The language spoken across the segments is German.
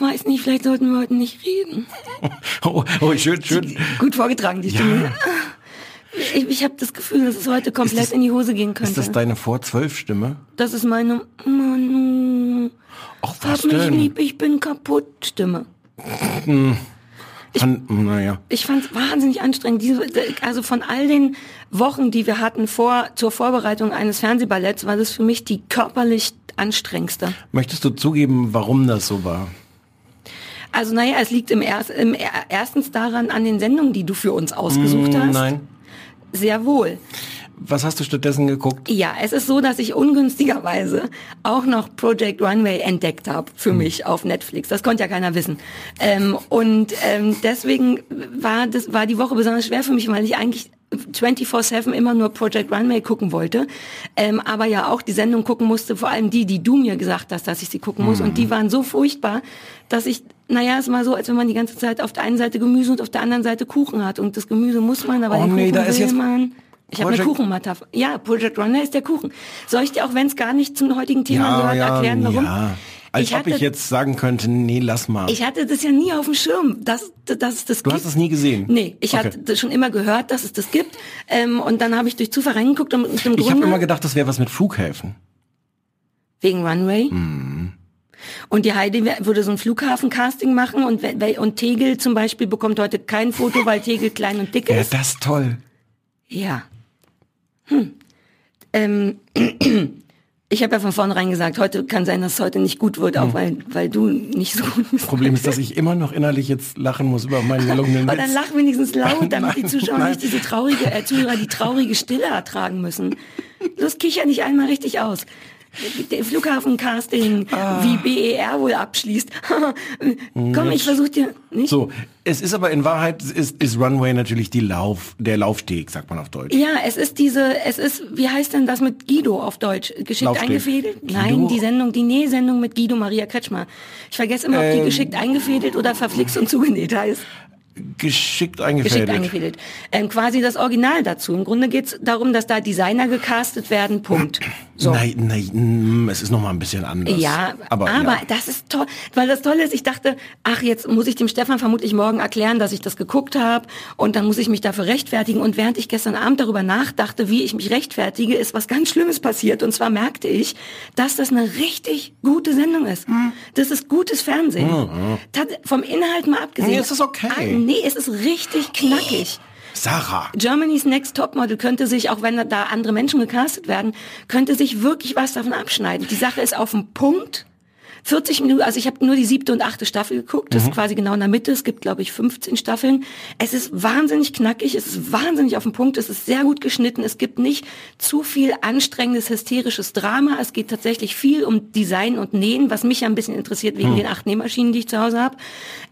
Ich weiß nicht, vielleicht sollten wir heute nicht reden. Oh, oh schön, schön. Gut vorgetragen, die Stimme. Ich, ich habe das Gefühl, dass es heute komplett das- in die Hose gehen könnte. Ist das deine Vor-Zwölf-Stimme? Das ist meine Manu. Ach, was Hab mich denn? lieb, ich bin kaputt Stimme. An, naja. Ich fand es wahnsinnig anstrengend. Diese, also von all den Wochen, die wir hatten vor zur Vorbereitung eines Fernsehballetts, war das für mich die körperlich anstrengendste. Möchtest du zugeben, warum das so war? Also naja, es liegt im, Erst, im Er- erstens daran an den Sendungen, die du für uns ausgesucht hast. Hm, Nein. Sehr wohl. Was hast du stattdessen geguckt? Ja, es ist so, dass ich ungünstigerweise auch noch Project Runway entdeckt habe für mich auf Netflix. Das konnte ja keiner wissen. Ähm, und ähm, deswegen war das war die Woche besonders schwer für mich, weil ich eigentlich 24/7 immer nur Project Runway gucken wollte, ähm, aber ja auch die Sendung gucken musste, vor allem die, die du mir gesagt hast, dass ich sie gucken muss. Und die waren so furchtbar, dass ich, naja, es war so, als wenn man die ganze Zeit auf der einen Seite Gemüse und auf der anderen Seite Kuchen hat. Und das Gemüse muss man, aber Oh den nee, Kuchen da ist will jetzt man. Ich habe eine Kuchenmetapher. Ja, Project Runner ist der Kuchen. Soll ich dir auch, wenn es gar nicht zum heutigen Thema gehört, erklären, warum? ja. Als ich ob hatte, ich jetzt sagen könnte, nee, lass mal. ich hatte das ja nie auf dem Schirm, dass, dass es das du gibt. hast es nie gesehen? Nee, ich Okay. hatte schon immer gehört, dass es das gibt. Ähm, und dann habe ich durch Zufall reingeguckt und im Ich habe Grunde immer gedacht, das wäre was mit Flughäfen. wegen Runway. Mhm. Und die Heidi würde so ein Flughafencasting machen und, und Tegel zum Beispiel bekommt heute kein Foto, weil Tegel klein und dick Ja, ist. das ist toll. Ja. Hm. Ähm, ich habe ja von vornherein gesagt, heute kann sein, dass es heute nicht gut wird, Hm. auch weil, weil du nicht so gut bist. Problem ist, dass ich immer noch innerlich jetzt lachen muss über meinen gelungenen Aber dann Witz. lach wenigstens laut, damit die Nein, Zuschauer nein. nicht diese traurige, äh, Zuhörer die traurige Stille ertragen müssen. Los, kicher nicht einmal richtig aus. Der Flughafencasting, Ah. wie BER wohl abschließt. Komm, ich versuch dir nicht. So, es ist aber in Wahrheit ist, ist Runway natürlich die Lauf, der Laufsteg, sagt man auf Deutsch. Ja, es ist diese, es ist, wie heißt denn das mit Guido auf Deutsch? Geschickt Laufsteg. eingefädelt? Guido? Nein, die Sendung, die Nähsendung mit Guido Maria Kretschmer. Ich vergesse immer, ob die Ähm. geschickt eingefädelt oder verflixt und zugenäht heißt. Geschickt eingefädelt. Geschickt eingefädelt. Ähm, quasi das Original dazu. Im Grunde geht's darum, dass da Designer gecastet werden, Punkt. So. Nein, nein, mm, es ist noch mal ein bisschen anders. Ja, aber, aber, ja. das ist toll, weil das Tolle ist, ich dachte, ach, jetzt muss ich dem Stefan vermutlich morgen erklären, dass ich das geguckt habe und dann muss ich mich dafür rechtfertigen. Und während ich gestern Abend darüber nachdachte, wie ich mich rechtfertige, ist was ganz Schlimmes passiert. Und zwar merkte ich, dass das eine richtig gute Sendung ist. Hm. Das ist gutes Fernsehen. Tat- Vom Inhalt mal abgesehen. Nee, es ist okay. Ah, nee, es ist richtig knackig. Sarah. Germany's Next Topmodel könnte sich, auch wenn da andere Menschen gecastet werden, könnte sich wirklich was davon abschneiden. Die Sache ist auf dem Punkt. 40 Minuten, also ich habe nur die siebte und achte Staffel geguckt, das ist quasi genau in der Mitte, es gibt glaube ich 15 Staffeln. Es ist wahnsinnig knackig, es ist wahnsinnig auf dem Punkt, es ist sehr gut geschnitten, es gibt nicht zu viel anstrengendes, hysterisches Drama, es geht tatsächlich viel um Design und Nähen, was mich ja ein bisschen interessiert wegen den acht Nähmaschinen, die ich zu Hause habe.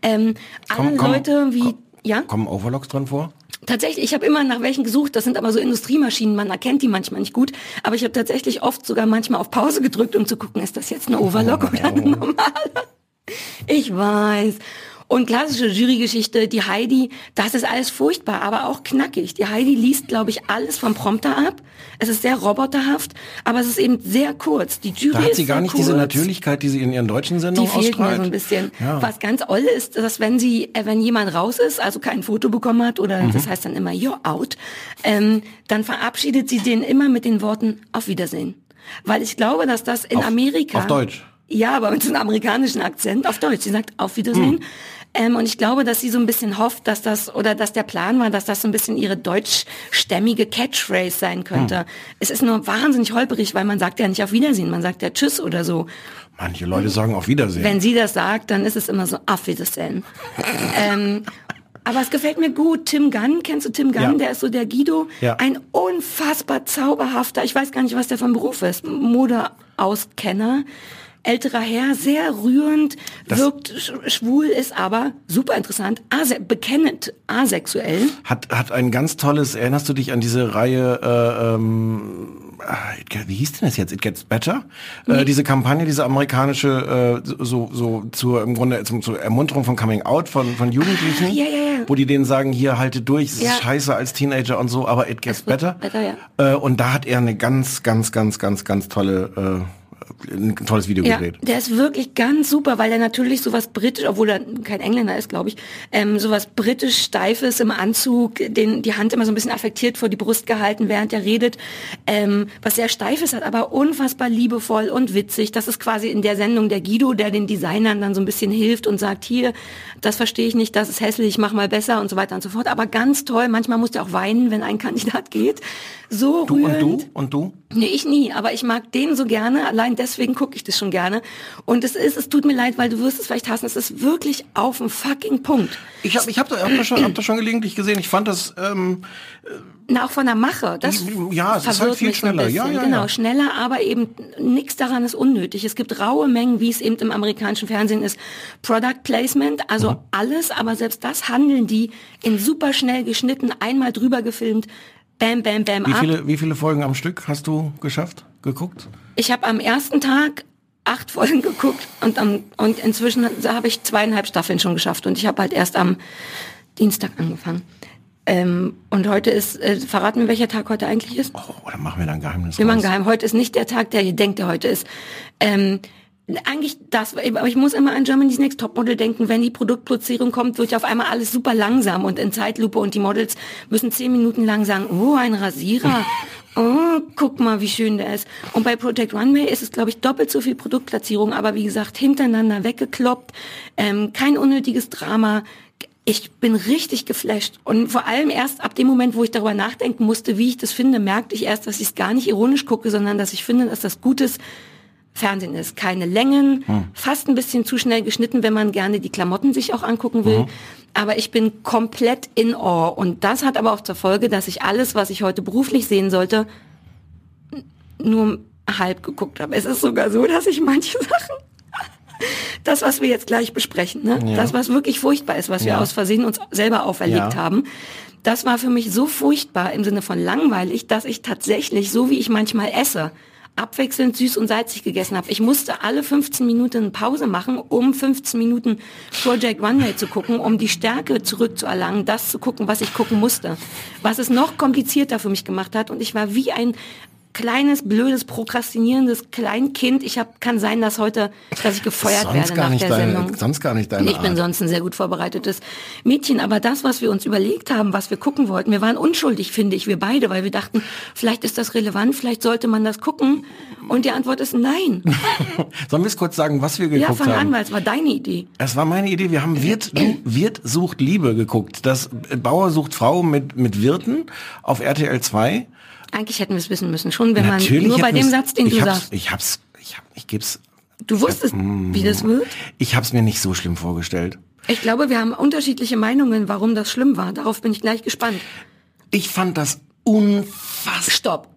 Ähm, alle Komm, komm, Leute wie, komm. ja? Kommen Overlocks dran vor? Tatsächlich, ich habe immer nach welchen gesucht. Das sind aber so Industriemaschinen, man erkennt die manchmal nicht gut. Aber ich habe tatsächlich oft sogar manchmal auf Pause gedrückt, um zu gucken, ist das jetzt eine Overlock oder eine normale? Ich weiß. Und klassische Jurygeschichte, die Heidi, das ist alles furchtbar, aber auch knackig. Die Heidi liest, glaube ich, alles vom Prompter ab. Es ist sehr roboterhaft, aber es ist eben sehr kurz. Die Jury Da hat sie gar nicht kurz. diese Natürlichkeit, die sie in ihren deutschen Die Sendungen fehlt mir ausstrahlt. so ein bisschen. Ja. Was ganz oll ist, dass wenn sie, äh, wenn jemand raus ist, also kein Foto bekommen hat oder Mhm. das heißt dann immer you're out, ähm, dann verabschiedet sie den immer mit den Worten auf Wiedersehen. Weil ich glaube, dass das in Auf- Amerika auf Deutsch? ja, aber mit so einem amerikanischen Akzent auf Deutsch. Sie sagt auf Wiedersehen. Hm. Ähm, und ich glaube, dass sie so ein bisschen hofft, dass das, oder dass der Plan war, dass das so ein bisschen ihre deutschstämmige Catchphrase sein könnte. Hm. Es ist nur wahnsinnig holperig, weil man sagt ja nicht auf Wiedersehen, man sagt ja Tschüss oder so. Manche Leute sagen auf Wiedersehen. Wenn sie das sagt, dann ist es immer so auf Wiedersehen. ähm, aber es gefällt mir gut. Tim Gunn, kennst du Tim Gunn? Ja. Der ist so der Guido. Ja. Ein unfassbar zauberhafter, ich weiß gar nicht, was der von Beruf ist, Modeauskenner. Älterer Herr, sehr rührend, wirkt sch schwul, ist aber super interessant, ase bekennend asexuell. Hat, hat ein ganz tolles, erinnerst du dich an diese Reihe, äh, ähm, ah, wie hieß denn das jetzt? It Gets Better? Äh, diese Kampagne, diese amerikanische, äh, so, so zur, im Grunde zum, zur Ermunterung von Coming Out von, von Jugendlichen, Ja, ja, ja. wo die denen sagen, hier haltet durch, es ist scheiße als Teenager und so, aber it gets better. better, äh, und da hat er eine ganz, ganz, ganz, ganz, ganz tolle, äh, ein tolles Video Ja, gedreht. der ist wirklich ganz super, weil er natürlich sowas britisch, obwohl er kein Engländer ist, glaube ich, ähm, sowas britisch steifes im Anzug, den die Hand immer so ein bisschen affektiert vor die Brust gehalten, während er redet, ähm, was sehr steifes hat, aber unfassbar liebevoll und witzig. Das ist quasi in der Sendung der Guido, der den Designern dann so ein bisschen hilft und sagt, hier, das verstehe ich nicht, das ist hässlich, mach mal besser und so weiter und so fort. Aber ganz toll. Manchmal musst du auch weinen, wenn ein Kandidat geht. So Du rührend. und du und du? Nee, ich nie, aber ich mag den so gerne, allein deswegen gucke ich das schon gerne. Und es ist, es tut mir leid, weil du wirst es vielleicht hassen, es ist wirklich auf dem fucking Punkt. Ich habe ich hab, da- hab das schon, hab das schon gelegentlich gesehen. Ich fand das, ähm, Na, auch von der Mache. Das Ja, es ist halt viel schneller. Ja, ja, genau, ja. schneller, aber eben nichts daran ist unnötig. Es gibt raue Mengen, wie es eben im amerikanischen Fernsehen ist. Product Placement, also Mhm. alles, aber selbst das handeln die in super schnell geschnitten, einmal drüber gefilmt, bam, bam, bam, wie ab. viele, wie viele Folgen am Stück hast du geschafft, geguckt? Ich habe am ersten Tag acht Folgen geguckt und, am, und inzwischen habe ich zweieinhalb Staffeln schon geschafft und ich habe halt erst am Dienstag angefangen. Ähm, und heute ist, äh, verraten wir, welcher Tag heute eigentlich ist? Oh, oder machen wir da ein Geheimnis Wir machen geheim. Heute ist nicht der Tag, der ihr denkt, der heute ist. Ähm, eigentlich das, aber ich muss immer an Germany's Next Topmodel denken. Wenn die Produktplatzierung kommt, wird auf einmal alles super langsam und in Zeitlupe und die Models müssen zehn Minuten lang sagen, oh, ein Rasierer. Oh, guck mal, wie schön der ist. Und bei Project Runway ist es, glaube ich, doppelt so viel Produktplatzierung, aber wie gesagt, hintereinander weggekloppt, ähm, kein unnötiges Drama. Ich bin richtig geflasht. Und vor allem erst ab dem Moment, wo ich darüber nachdenken musste, wie ich das finde, merkte ich erst, dass ich es gar nicht ironisch gucke, sondern dass ich finde, dass das gutes Fernsehen ist. Keine Längen, fast ein bisschen zu schnell geschnitten, wenn man gerne die Klamotten sich auch angucken will. Aber ich bin komplett in Awe. Und das hat aber auch zur Folge, dass ich alles, was ich heute beruflich sehen sollte, nur halb geguckt habe. Es ist sogar so, dass ich manche Sachen das, was wir jetzt gleich besprechen, ne? das, was wirklich furchtbar ist, was wir Ja. aus Versehen uns selber auferlegt Ja. haben, das war für mich so furchtbar im Sinne von langweilig, dass ich tatsächlich, so wie ich manchmal esse, abwechselnd süß und salzig gegessen habe. Ich musste alle 15 Minuten Pause machen, um 15 Minuten Project Runway zu gucken, um die Stärke zurückzuerlangen, das zu gucken, was ich gucken musste. Was es noch komplizierter für mich gemacht hat und ich war wie ein kleines, blödes, prokrastinierendes Kleinkind. Ich hab, kann sein, dass heute, dass ich gefeuert Sonst werde gar nach nicht der deine- Sendung. sonst gar nicht deine Ich bin Art. sonst ein sehr gut vorbereitetes Mädchen. Aber das, was wir uns überlegt haben, was wir gucken wollten, wir waren unschuldig, finde ich, wir beide, weil wir dachten, vielleicht ist das relevant, vielleicht sollte man das gucken. Und die Antwort ist nein. Sollen wir es kurz sagen, was wir ja, geguckt fang an, haben? weil es war deine Idee. Es war meine Idee. Wir haben Wirt, Wirt sucht Liebe geguckt. Das äh, Bauer sucht Frau mit, mit Wirten auf RTL 2. Eigentlich hätten wir es wissen müssen, schon wenn man Natürlich nur bei dem Satz, den du sagst. Ich hab's, ich hab, ich geb's, Du wusstest, wie das wird. ich hab's mir nicht so schlimm vorgestellt. Ich glaube, wir haben unterschiedliche Meinungen, warum das schlimm war. Darauf bin ich gleich gespannt. Ich fand das unfassbar. Stopp.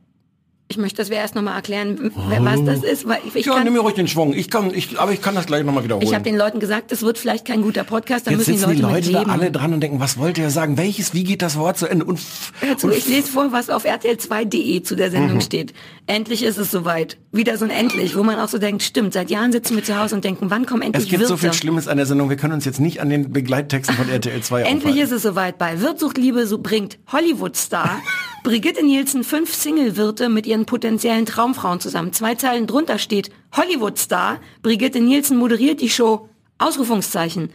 Ich möchte, dass wir erst nochmal erklären, wer- was das ist, weil ich, ich ja, kann, nimm mir ruhig den Schwung. Ich kann, ich, aber ich kann das gleich nochmal wiederholen. Ich habe den Leuten gesagt, es wird vielleicht kein guter Podcast, dann Jetzt müssen die sitzen Leute, die Leute da alle dran und denken, was wollte er sagen? Welches, wie geht das Wort zu Ende? Und, Hör zu, und ich lese vor, was auf RTL2.de zu der Sendung steht. Endlich ist es soweit. Wieder so ein Endlich, wo man auch so denkt, stimmt, seit Jahren sitzen wir zu Hause und denken, wann kommen endlich es gibt so viel Schlimmes an der Sendung. Wir können uns jetzt nicht an den Begleittexten von RTL 2 Endlich aufhalten. ist es soweit. Bei Wirt sucht Liebe so bringt Hollywood-Star Brigitte Nielsen fünf Single-Wirte mit ihren potenziellen Traumfrauen zusammen. Zwei Zeilen drunter steht Hollywood-Star Brigitte Nielsen moderiert die Show. Ausrufungszeichen.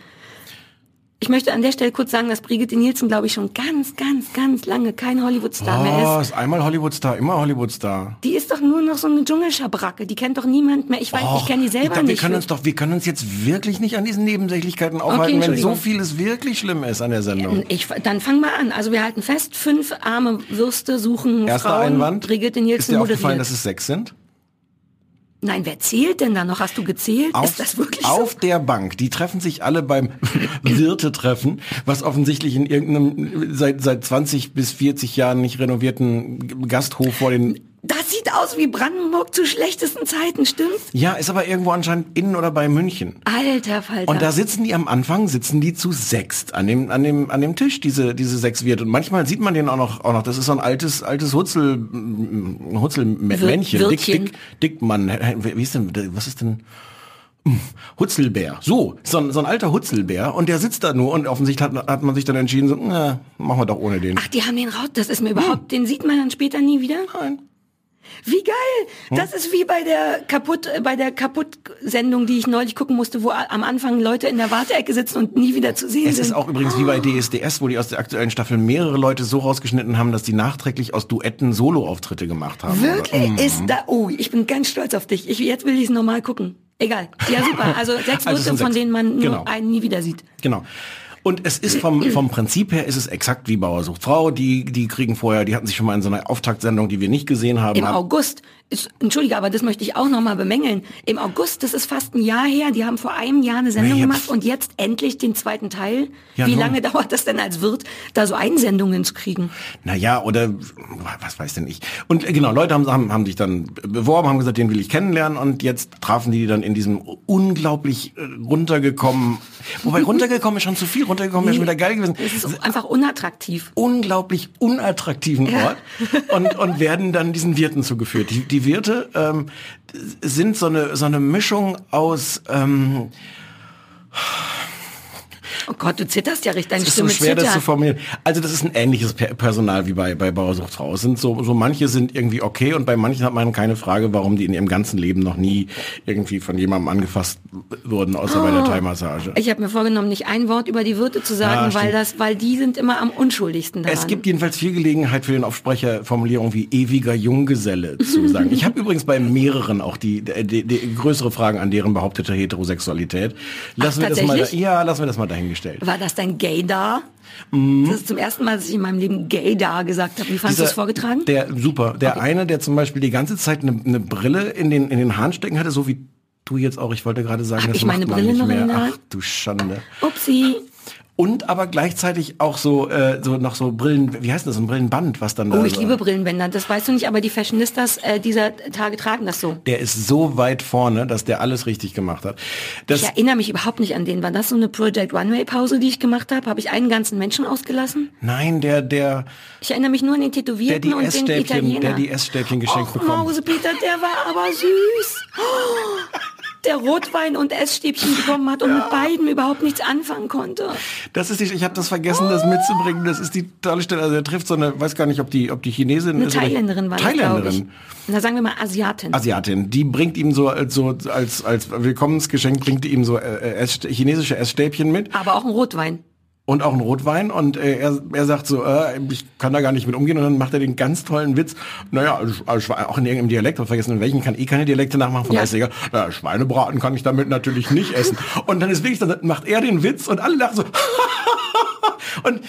Ich möchte an der Stelle kurz sagen, dass Brigitte Nielsen, glaube ich, schon ganz, ganz, ganz lange kein Hollywood-Star mehr Oh, ist. ist einmal Hollywood-Star, immer Hollywood-Star. Die ist doch nur noch so eine Dschungelschabracke. Die kennt doch niemand mehr. Ich weiß, ich kenne die selber da, wir nicht. können uns doch, wir können uns jetzt wirklich nicht an diesen Nebensächlichkeiten aufhalten, wenn so vieles wirklich schlimm ist an der Sendung. Ich, dann fang mal an. Also wir halten fest, fünf arme Würste suchen Erster Frauen. Einwand. Brigitte ist Nielsen dir aufgefallen, dass es sechs sind? Nein, wer zählt denn da noch? Hast du gezählt? Auf, ist das wirklich auf so? der Bank. Die treffen sich alle beim Wirte-Treffen, was offensichtlich in irgendeinem seit, seit 20 bis 40 Jahren nicht renovierten Gasthof vor den aus wie Brandenburg zu schlechtesten Zeiten, stimmt's? Ja, ist aber irgendwo anscheinend in oder bei München. Alter Falter. Und da sitzen die am Anfang, sitzen die zu sechst an dem, an dem, an dem Tisch, diese, diese sechs Wirte. Und manchmal sieht man den auch noch, auch noch, das ist so ein altes, altes Hutzel, mm, Hutzelmännchen, Wir- dick, dick, Dickmann. Wie ist denn, was ist denn? Hm, Hutzelbär. So, so ein, so ein alter Hutzelbär. Und der sitzt da nur und offensichtlich hat, hat man sich dann entschieden, so, na, machen wir doch ohne den. Ach, die haben den raus. Das ist mir überhaupt, den sieht man dann später nie wieder? Nein. Wie geil! Das ist wie bei der kaputt, äh, bei der Kaputt-Sendung, die ich neulich gucken musste, wo am Anfang Leute in der Warteecke sitzen und nie wieder zu sehen Es sind. ist auch übrigens wie bei DSDS, wo die aus der aktuellen Staffel mehrere Leute so rausgeschnitten haben, dass die nachträglich aus Duetten Solo-Auftritte gemacht haben. Wirklich Mhm. ist da. Oh, ich bin ganz stolz auf dich. Ich, jetzt will ich es nochmal gucken. Egal. Ja, super. Also sechs Also es sind von sechs. denen man nur Genau. einen nie wieder sieht. Genau. Und es ist vom, vom Prinzip her ist es exakt wie Bauer sucht Frau. Die, die kriegen vorher, die hatten sich schon mal in so einer Auftaktsendung, die wir nicht gesehen haben. Im August, ist, entschuldige, aber das möchte ich auch nochmal bemängeln. Im August, das ist fast ein Jahr her, die haben vor einem Jahr eine Sendung ja, gemacht und jetzt endlich den zweiten Teil. Ja, Wie nun. lange dauert das denn als Wirt, da so Einsendungen zu kriegen? Naja, oder was weiß denn ich. Und äh, genau, Leute haben, haben, haben sich dann beworben, haben gesagt, den will ich kennenlernen und jetzt trafen die dann in diesem unglaublich äh, runtergekommen, wobei runtergekommen ist schon zu viel, runtergekommen wäre schon wieder geil gewesen. Es ist einfach unattraktiv. unglaublich unattraktiven Ort und, und werden dann diesen Wirten zugeführt. Die, die Wirte ähm, sind so eine, so eine Mischung aus... Ähm, Oh Gott, du zitterst ja richtig, deine Es ist so Stimme schwer, das zu zittert. formulieren. Also das ist ein ähnliches Per- Personal wie bei, bei Bauersucht Frau. Es sind so, so manche sind irgendwie okay und bei manchen hat man keine Frage, warum die in ihrem ganzen Leben noch nie irgendwie von jemandem angefasst wurden, außer bei der Thai-Massage. Ich habe mir vorgenommen, nicht ein Wort über die Wirte zu sagen, Ah, weil das, weil die sind immer am unschuldigsten daran. Es gibt jedenfalls viel Gelegenheit für den Aufsprecher Formulierungen wie ewiger Junggeselle zu sagen. Ich habe übrigens bei mehreren auch die, die, die größere Fragen an deren behauptete Heterosexualität. Lassen wir das mal, ja, lassen wir das mal dahingestellt. War das dein Gaydar? Mhm. Das ist zum ersten Mal, dass ich in meinem Leben Gaydar gesagt habe. Wie fandest du es vorgetragen? Der super. Der eine, der zum Beispiel die ganze Zeit eine, eine Brille in den in den Haaren stecken hatte, so wie du jetzt auch. Ich wollte gerade sagen, Hab das ich meine Brille nicht noch in? Ach du Schande. Upsi. Und aber gleichzeitig auch so äh, so noch so Brillen. Wie heißt das? So ein Brillenband, was dann da Oh, ich so, liebe Brillenbänder. Das weißt du nicht, aber die Fashionistas äh, dieser Tage tragen das so. Der ist so weit vorne, dass der alles richtig gemacht hat. Das, Ich erinnere mich überhaupt nicht an den. War das so eine Project Runway-Pause, die ich gemacht habe? Habe ich einen ganzen Menschen ausgelassen? nein, der der Ich erinnere mich nur an den der Tätowierten die und den Italiener. der die Essstäbchen geschenkt Och, bekommen. Mausepeter, der war aber süß. Oh, Der Rotwein und Essstäbchen bekommen hat und mit beiden überhaupt nichts anfangen konnte. Das ist die, ich habe das vergessen, das mitzubringen. Das ist die tolle Stelle. Also er trifft so eine, weiß gar nicht, ob die, ob die Chinesin Eine ist. Thailänderin war das. Thailänderin. Na, sagen wir mal Asiatin. Asiatin, die bringt ihm so als so als als Willkommensgeschenk bringt ihm so äh, Ess, chinesische Essstäbchen mit aber auch ein Rotwein. Und auch einen Rotwein und äh, er, er sagt so, äh, ich kann da gar nicht mit umgehen und dann macht er den ganz tollen Witz. Naja, also, also, auch in irgendeinem Dialekt, hab vergessen in welchem, kann eh keine Dialekte nachmachen, von Ja. daher ist egal. Na, Schweinebraten kann ich damit natürlich nicht essen. Und dann ist wirklich, dann macht er den Witz und alle lachen so. und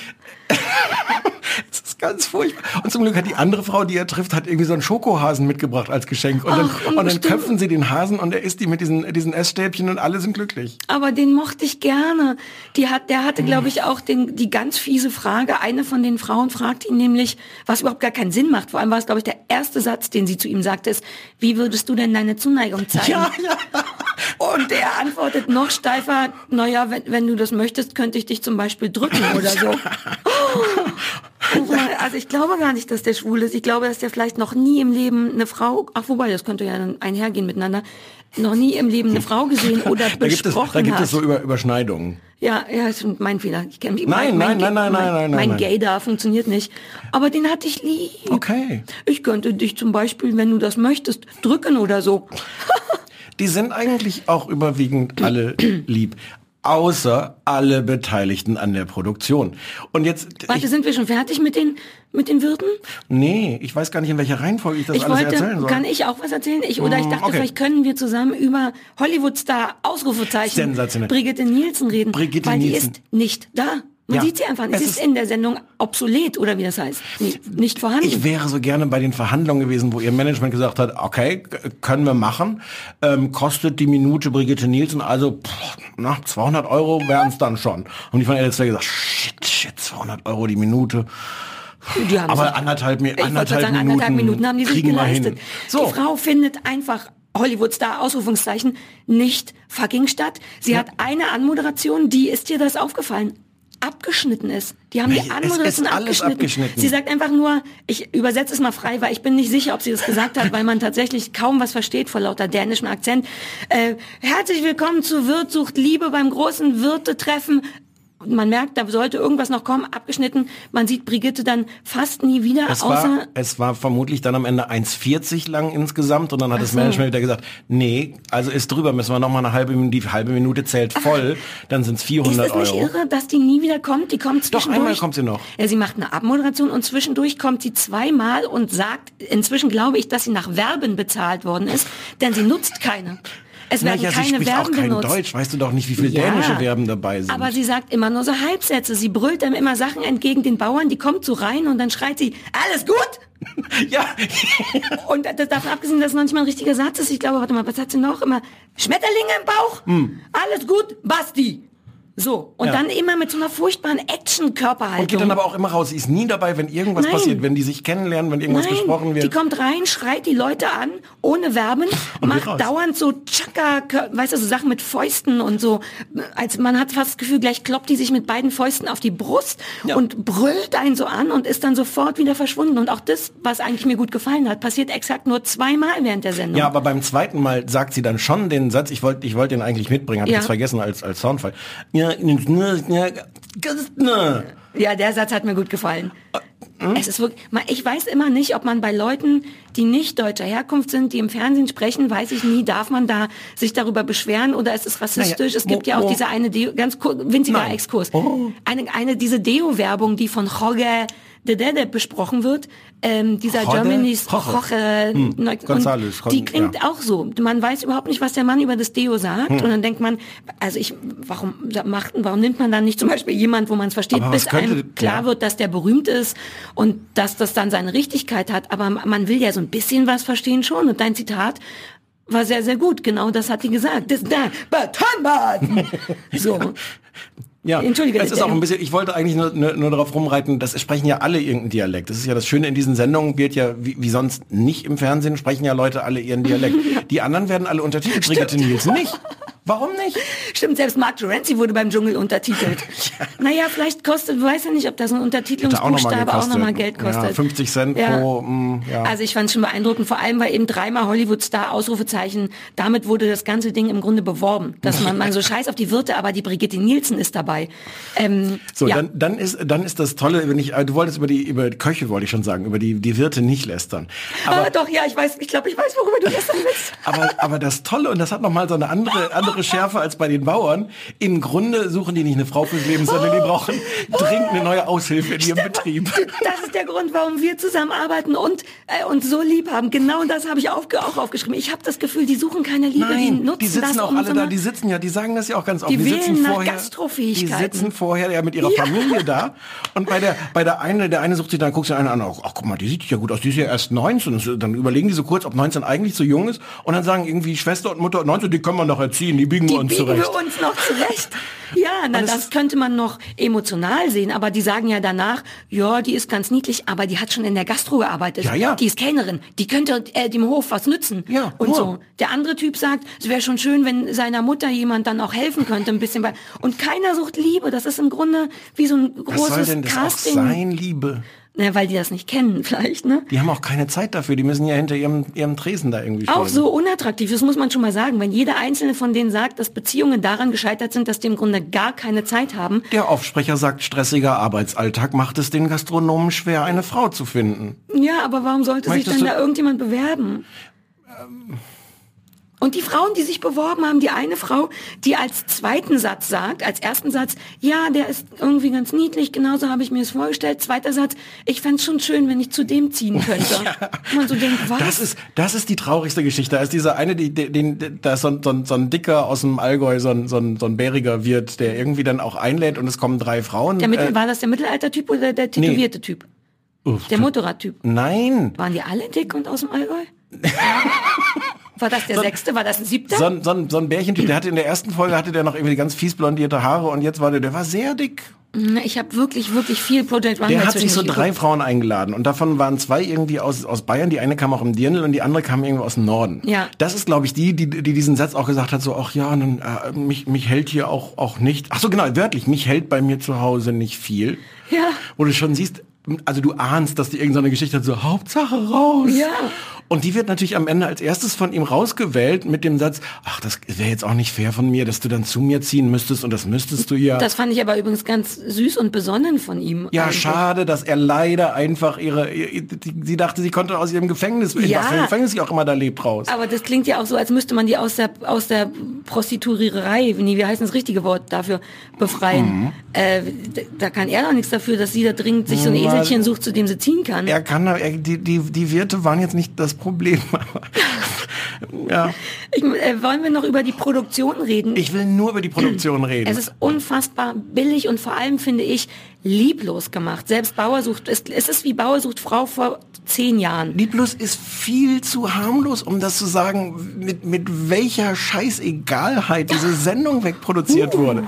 ist ganz furchtbar. Und zum Glück hat die andere Frau, die er trifft, hat irgendwie so einen Schokohasen mitgebracht als Geschenk. Und dann, Ach, und dann köpfen sie den Hasen und er isst die mit diesen, diesen Essstäbchen und alle sind glücklich. Aber den mochte ich gerne. Die hat, der hatte, glaube ich, auch den, die ganz fiese Frage. Eine von den Frauen fragt ihn nämlich, was überhaupt gar keinen Sinn macht. Vor allem war es, glaube ich, der erste Satz, den sie zu ihm sagte, ist, wie würdest du denn deine Zuneigung zeigen? Ja, ja. Und er antwortet noch steifer, naja, wenn, wenn du das möchtest, könnte ich dich zum Beispiel drücken oder so. Also ich glaube gar nicht, dass der schwul ist. Ich glaube, dass der vielleicht noch nie im Leben eine Frau, ach wobei, das könnte ja dann einhergehen miteinander, noch nie im Leben eine Frau gesehen oder Da gibt es, besprochen da gibt es so Über, Überschneidungen. Ja, ja, ist mein Fehler. Ich kenne mich. Nein, mein, nein, nein, nein, mein, nein, nein, Mein nein. Gay da funktioniert nicht. Aber den hatte ich lieb. Okay. Ich könnte dich zum Beispiel, wenn du das möchtest, drücken oder so. Die sind eigentlich auch überwiegend alle lieb. Außer alle Beteiligten an der Produktion. Und jetzt, Warte, ich, sind wir schon fertig mit den, mit den Wirten? nee, ich weiß gar nicht, in welcher Reihenfolge ich das Ich alles wollte, erzählen soll. kann ich auch was erzählen? Ich, oder ich Mm, dachte, okay. vielleicht können wir zusammen über Hollywood-Star, Ausrufezeichen, Sensationell. Brigitte Nielsen reden. Brigitte weil Nielsen. die ist nicht da. Man Ja. sieht sie einfach nicht. Es ist in der Sendung obsolet, oder wie das heißt. Nicht, nicht vorhanden. Ich wäre so gerne bei den Verhandlungen gewesen, wo ihr Management gesagt hat, okay, können wir machen, ähm, kostet die Minute Brigitte Nielsen, also pff, na, 200 Euro wären es dann schon. Und die von RTL gesagt, shit, shit, 200 Euro die Minute. Die haben Aber anderthalb, ich anderthalb, sagen, Minuten, anderthalb Minuten haben die sich geleistet. So. Die Frau findet einfach Hollywood-Star, Ausrufungszeichen, nicht fucking statt. Sie hat eine Anmoderation, die ist dir das aufgefallen? Abgeschnitten ist. Die haben die Anmoderation abgeschnitten. abgeschnitten. Sie sagt einfach nur, ich übersetze es mal frei, weil ich bin nicht sicher, ob sie das gesagt hat, weil man tatsächlich kaum was versteht vor lauter dänischem Akzent. Äh, herzlich willkommen zu Wirtsucht Liebe beim großen Wirtetreffen. Und Man merkt, da sollte irgendwas noch kommen, abgeschnitten. Man sieht Brigitte dann fast nie wieder, Es außer war, es war vermutlich dann am Ende 1,40 lang insgesamt und dann hat das so. Management wieder gesagt, nee, also ist drüber, müssen wir noch mal eine halbe Minute, die halbe Minute zählt voll, dann sind es Ist 400 es nicht Euro. irre, dass die nie wieder kommt? Die kommt Doch, zwischendurch. einmal kommt sie noch. Ja, sie macht eine Abmoderation und zwischendurch kommt sie zweimal und sagt, inzwischen glaube ich, dass sie nach Verben bezahlt worden ist, denn sie nutzt keine. Es werden sie keine spricht auch Verben kein benutzt. Deutsch, weißt du doch nicht, wie viele Ja, dänische Verben dabei sind. Aber sie sagt immer nur so Halbsätze. Sie brüllt dann immer Sachen entgegen den Bauern, die kommt so rein und dann schreit sie, alles gut? ja, Und das davon abgesehen, dass es noch nicht mal ein richtiger Satz ist. Ich glaube, warte mal, was hat sie noch? Immer Schmetterlinge im Bauch? Alles gut? Basti. So. Und. Ja. dann immer mit so einer furchtbaren Action-Körperhaltung. und geht dann aber auch immer raus. Sie ist nie dabei, wenn irgendwas Nein. passiert, wenn die sich kennenlernen, wenn irgendwas Nein, gesprochen wird. die kommt rein, schreit die Leute an, ohne Und raus. macht dauernd so Chaka, weißt du, so Sachen mit Fäusten und so. Als man hat fast das Gefühl, gleich kloppt die sich mit beiden Fäusten auf die Brust Ja. und brüllt einen so an und ist dann sofort wieder verschwunden. Und auch das, was eigentlich mir gut gefallen hat, passiert exakt nur zweimal während der Sendung. Ja, aber beim zweiten Mal sagt sie dann schon den Satz, ich wollte ich wollte den eigentlich mitbringen, habe ich Ja. jetzt vergessen als, als Soundfall. Ja, ja, der Satz hat mir gut gefallen. Hm? Es ist wirklich, ich weiß immer nicht, ob man bei Leuten, die nicht deutscher Herkunft sind, die im Fernsehen sprechen, weiß ich nie, darf man da sich darüber beschweren oder ist es rassistisch? Naja, es gibt wo- ja auch wo- diese eine, Deo, ganz winziger. Exkurs, Oh. eine, eine diese Deo-Werbung, die von Jorge de Dede besprochen wird, ähm, dieser Jorge? Germany's. Jorge, Hm, und die klingt ja. auch so. Man weiß überhaupt nicht, was der Mann über das Deo sagt Hm. und dann denkt man, also ich, warum macht, warum nimmt man dann nicht zum Beispiel jemand, wo man es versteht, bis einem könnte- klar ja. wird, dass der berühmt ist und dass das dann seine Richtigkeit hat. Aber man will ja so ein bisschen was verstehen schon. Und dein Zitat war sehr, sehr gut. Genau das hat die gesagt. Das da, Batonbad. So. Ja, Entschuldige, es ist auch ein bisschen, ich wollte eigentlich nur, nur, nur darauf rumreiten, das sprechen ja alle irgendeinen Dialekt. Das ist ja das Schöne in diesen Sendungen, wird ja, wie, wie sonst nicht im Fernsehen, sprechen ja Leute alle ihren Dialekt. Die anderen werden alle untertitelt, Brigitte Nielsen nicht. Warum nicht? Stimmt, selbst Mark Terenzi wurde beim Dschungel untertitelt. Naja, vielleicht kostet, weiß ja nicht, ob das ein Hätte auch noch mal Untertitelungsbuchstabe auch nochmal Geld kostet. Ja, 50 Cent Ja. pro, mm, ja. Also ich fand es schon beeindruckend, vor allem weil eben dreimal Hollywood-Star, Ausrufezeichen, damit wurde das ganze Ding im Grunde beworben. Dass man, man so scheiß auf die Wirte, aber die Brigitte Nielsen ist dabei. Ähm, So, ja. dann, dann ist dann ist das Tolle, wenn ich, äh, du wolltest über die über die Köche wollte ich schon sagen, über die die Wirte nicht lästern. aber Aber doch, ja, ich weiß, ich glaube, ich weiß, worüber du gestern willst. aber aber das Tolle und das hat noch mal so eine andere andere Schärfe als bei den Bauern. Im Grunde suchen die nicht eine Frau fürs Leben, sondern die brauchen dringend eine neue Aushilfe in ihrem Betrieb. Das ist der Grund, warum wir zusammenarbeiten und äh, uns so lieb haben. Genau das habe ich aufge auch aufgeschrieben. Ich habe das Gefühl, die suchen keine Liebe, die Nein, nutzen die sitzen das auch alle da, die sitzen ja, die sagen das ja auch ganz oft. Die Die sitzen vorher, die sitzen vorher ja mit ihrer Ja. Familie da und bei der bei der eine, der eine sucht sich dann guckt sich einer an, ach, ach guck mal, die sieht ja gut aus, die ist ja erst 19 und so, dann überlegen die so kurz, ob 19 eigentlich zu jung ist und dann sagen irgendwie Schwester und Mutter 19, die können wir noch erziehen, die biegen Die wir uns biegen zurecht. wir uns noch zurecht. Ja, na, das könnte man noch emotional sehen, aber die sagen ja danach, ja, die ist ganz niedlich, aber die hat schon in der Gastro gearbeitet. Ja, ja. Die ist Kellnerin, die könnte äh, dem Hof was nützen. Ja, und nur. so. Der andere Typ sagt, es wäre schon schön, wenn seiner Mutter jemand dann auch helfen könnte, ein bisschen. bei- Und keiner sucht Liebe. Das ist im Grunde wie so ein Was großes soll denn das Casting. auch sein, Liebe? Na, weil die das nicht kennen, vielleicht, ne? Die haben auch keine Zeit dafür, die müssen ja hinter ihrem, ihrem Tresen da irgendwie Auch stehen. so unattraktiv, das muss man schon mal sagen. Wenn jeder einzelne von denen sagt, dass Beziehungen daran gescheitert sind, dass die im Grunde gar keine Zeit haben, Der Aufsprecher sagt, stressiger Arbeitsalltag macht es den Gastronomen schwer, eine Frau zu finden. Ja, aber warum sollte sich Möchtest dann du- da irgendjemand bewerben? Und die Frauen, die sich beworben haben, die eine Frau, die als zweiten Satz sagt, als ersten Satz, ja, der ist irgendwie ganz niedlich, genauso habe ich mir es vorgestellt. Zweiter Satz, ich fände schön schön, wenn ich zu dem ziehen könnte. Und Man so denkt, was? Das ist, das ist die traurigste Geschichte. Da ist dieser eine, die, den, da ist so ein, so, so ein dicker aus dem Allgäu, so ein, so ein, so ein bäriger Wirt, der irgendwie dann auch einlädt und es kommen drei Frauen. der Mittel, äh, war das der Mittelalter-Typ oder der tätowierte Typ? uff, Der Motorradtyp. Nein. Waren die alle dick und aus dem Allgäu? War das der sechste? War das ein siebter? So ein, so ein, so ein Bärchentyp, der hatte in der ersten Folge hatte der noch irgendwie ganz fies blondierte Haare und jetzt war der, der war sehr dick. Ich habe wirklich, wirklich viel Project Runway Der hat sich so zwischendurch drei geguckt. Frauen eingeladen und davon waren zwei irgendwie aus, aus Bayern, die eine kam auch im Dirndl und die andere kam irgendwo aus dem Norden. Ja. Das ist, glaube ich, die, die, die diesen Satz auch gesagt hat, so, ach ja, nun, äh, mich, mich hält hier auch, auch nicht, ach so genau, wörtlich, mich hält bei mir zu Hause nicht viel. Ja. Wo du schon siehst, also du ahnst, dass die irgendeine Geschichte hat, so, Hauptsache raus. Ja. Und die wird natürlich am Ende als erstes von ihm rausgewählt mit dem Satz, ach, das wäre jetzt auch nicht fair von mir, dass du dann zu mir ziehen müsstest und das müsstest du ja. Das fand ich aber übrigens ganz süß und besonnen von ihm. Ja, eigentlich. schade, dass er leider einfach ihre, sie dachte, sie konnte aus ihrem Gefängnis, Ja. was für einem Gefängnis sie auch immer da lebt, raus. Aber das klingt ja auch so, als müsste man die aus der aus der Prostituiererei, nee, wie heißt das richtige Wort dafür, befreien. Mhm. Äh, da kann er doch nichts dafür, dass sie da dringend sich so ein Eselchen sucht, zu dem sie ziehen kann. er kann, er, die, die, die Wirte waren jetzt nicht das Problem. ja, Ich, äh, wollen wir noch über die Produktion reden? ich will nur über die Produktion reden. es ist unfassbar billig und vor allem finde ich lieblos gemacht. Selbst Bauer sucht, es, es ist wie Bauer sucht Frau vor zehn Jahren. Lieblos ist viel zu harmlos, um das zu sagen, mit, mit welcher Scheißegalheit diese Sendung wegproduziert wurde.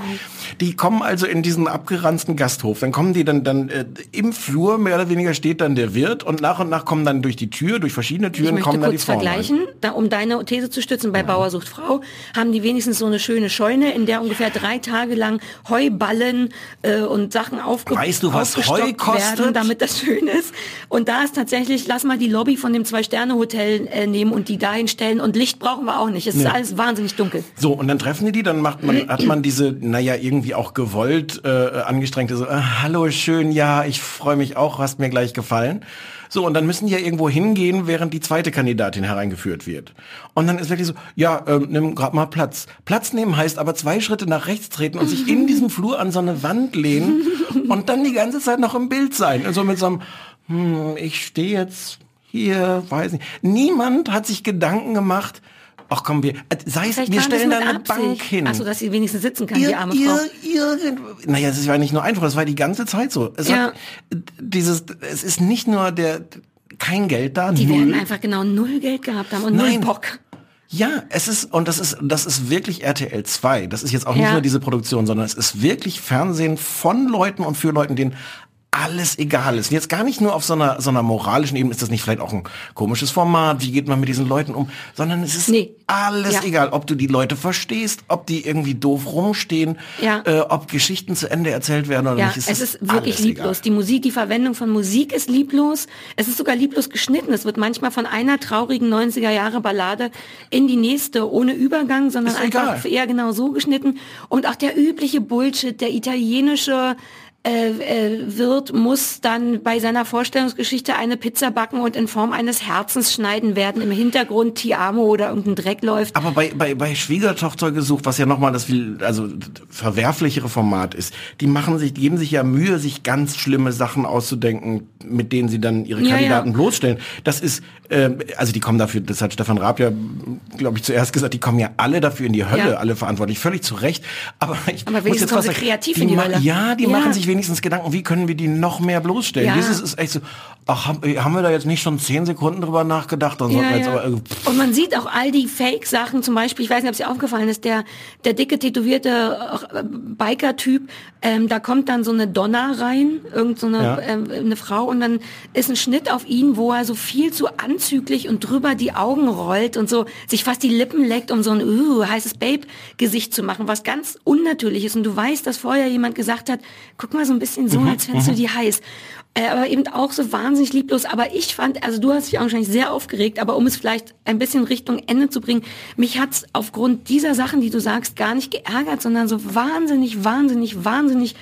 Die kommen also in diesen abgeranzten Gasthof. Dann kommen die dann, dann äh, im Flur, mehr oder weniger steht dann der Wirt und nach und nach kommen dann durch die Tür, durch verschiedene Ich Türen möchte kommen dann die Frauen. vergleichen, da, um deine These zu stützen, bei Bauer sucht Frau, haben die wenigstens so eine schöne Scheune, in der ungefähr drei Tage lang Heuballen äh, und Sachen aufge Weißt du, was Heu kostet? werden, damit das schön ist. Und da ist tatsächlich, lass mal die Lobby von dem Zwei-Sterne-Hotel äh, nehmen und die dahin stellen. Und Licht brauchen wir auch nicht. Es ist alles wahnsinnig dunkel. So, und dann treffen die die, dann macht man, hat man diese, naja, irgendwie auch gewollt äh, angestrengte, so, äh, hallo, schön, ja, ich freue mich auch, hast mir gleich gefallen. So, und dann müssen die ja irgendwo hingehen, während die zweite Kandidatin hereingeführt wird. Und dann ist wirklich so, ja, ähm, nimm grad mal Platz. Platz nehmen heißt aber zwei Schritte nach rechts treten und sich in diesem Flur an so eine Wand lehnen und dann die ganze Zeit noch im Bild sein. Und so mit so einem, hm, ich stehe jetzt hier, weiß nicht. Niemand hat sich Gedanken gemacht, ach komm, wir, äh, sei es, wir das stellen da eine Absicht. Bank hin. Ach so, dass sie wenigstens sitzen kann, die Ihr, arme Frau. irgend, naja, es war nicht nur einfach, es war die ganze Zeit so. Es Ja. hat, dieses, es ist nicht nur der, kein Geld da, Die null. werden einfach genau null Geld gehabt haben und Nein. null Bock. Ja, es ist, und das ist, das ist wirklich RTL 2. Das ist jetzt auch nicht Ja. nur diese Produktion, sondern es ist wirklich Fernsehen von Leuten und für Leuten, denen alles egal ist. Und Jetzt gar nicht nur auf so einer, so einer moralischen Ebene ist das nicht vielleicht auch ein komisches Format, wie geht man mit diesen Leuten um, sondern es ist Nee. alles Ja. egal, ob du die Leute verstehst, ob die irgendwie doof rumstehen, Ja. äh, ob Geschichten zu Ende erzählt werden oder Ja, nicht. es ist wirklich lieblos. Egal. Die Musik, die Verwendung von Musik ist lieblos. Es ist sogar lieblos geschnitten. Es wird manchmal von einer traurigen 90er Jahre Ballade in die nächste ohne Übergang, sondern Ist einfach egal. eher genau so geschnitten. Und auch der übliche Bullshit, der italienische äh, äh, Wirt muss dann bei seiner Vorstellungsgeschichte eine Pizza backen und in Form eines Herzens schneiden werden. Im Hintergrund Ti Amo oder irgendein Dreck läuft. Aber bei, bei, bei Schwiegertochter gesucht, was ja nochmal das viel, also verwerflichere Format ist, die machen sich, geben sich ja Mühe, sich ganz schlimme Sachen auszudenken, mit denen sie dann ihre Ja, Kandidaten ja. bloßstellen. Das ist, ähm, also die kommen dafür, das hat Stefan Raab ja, glaube ich, zuerst gesagt, die kommen ja alle dafür in die Hölle, Ja. alle verantwortlich, völlig zu Recht. Aber ich Aber muss jetzt was sagen, kreativ die in die Hölle. Ja, die Ja. machen sich wenigstens Gedanken, wie können wir die noch mehr bloßstellen. Ja. Dieses ist echt so, ach, haben, haben wir da jetzt nicht schon zehn Sekunden drüber nachgedacht? Dann sollten wir jetzt aber, äh, Und man sieht auch all die Fake-Sachen, zum Beispiel, ich weiß nicht, ob es dir aufgefallen ist, der, der dicke, tätowierte äh, Biker-Typ, ähm, da kommt dann so eine Donna rein, irgend so eine, Ja. ähm, eine Frau, und dann ist ein Schnitt auf ihn, wo er so viel zu anzüglich und drüber die Augen rollt und so sich fast die Lippen leckt, um so ein uh, heißes Babe-Gesicht zu machen, was ganz unnatürlich ist. Und du weißt, dass vorher jemand gesagt hat, guck mal so ein bisschen so, als fändest du die heiß. Äh, aber eben auch so wahnsinnig lieblos. Aber ich fand, also du hast dich auch wahrscheinlich sehr aufgeregt, aber um es vielleicht ein bisschen Richtung Ende zu bringen, mich hat's aufgrund dieser Sachen, die du sagst, gar nicht geärgert, sondern so wahnsinnig, wahnsinnig, wahnsinnig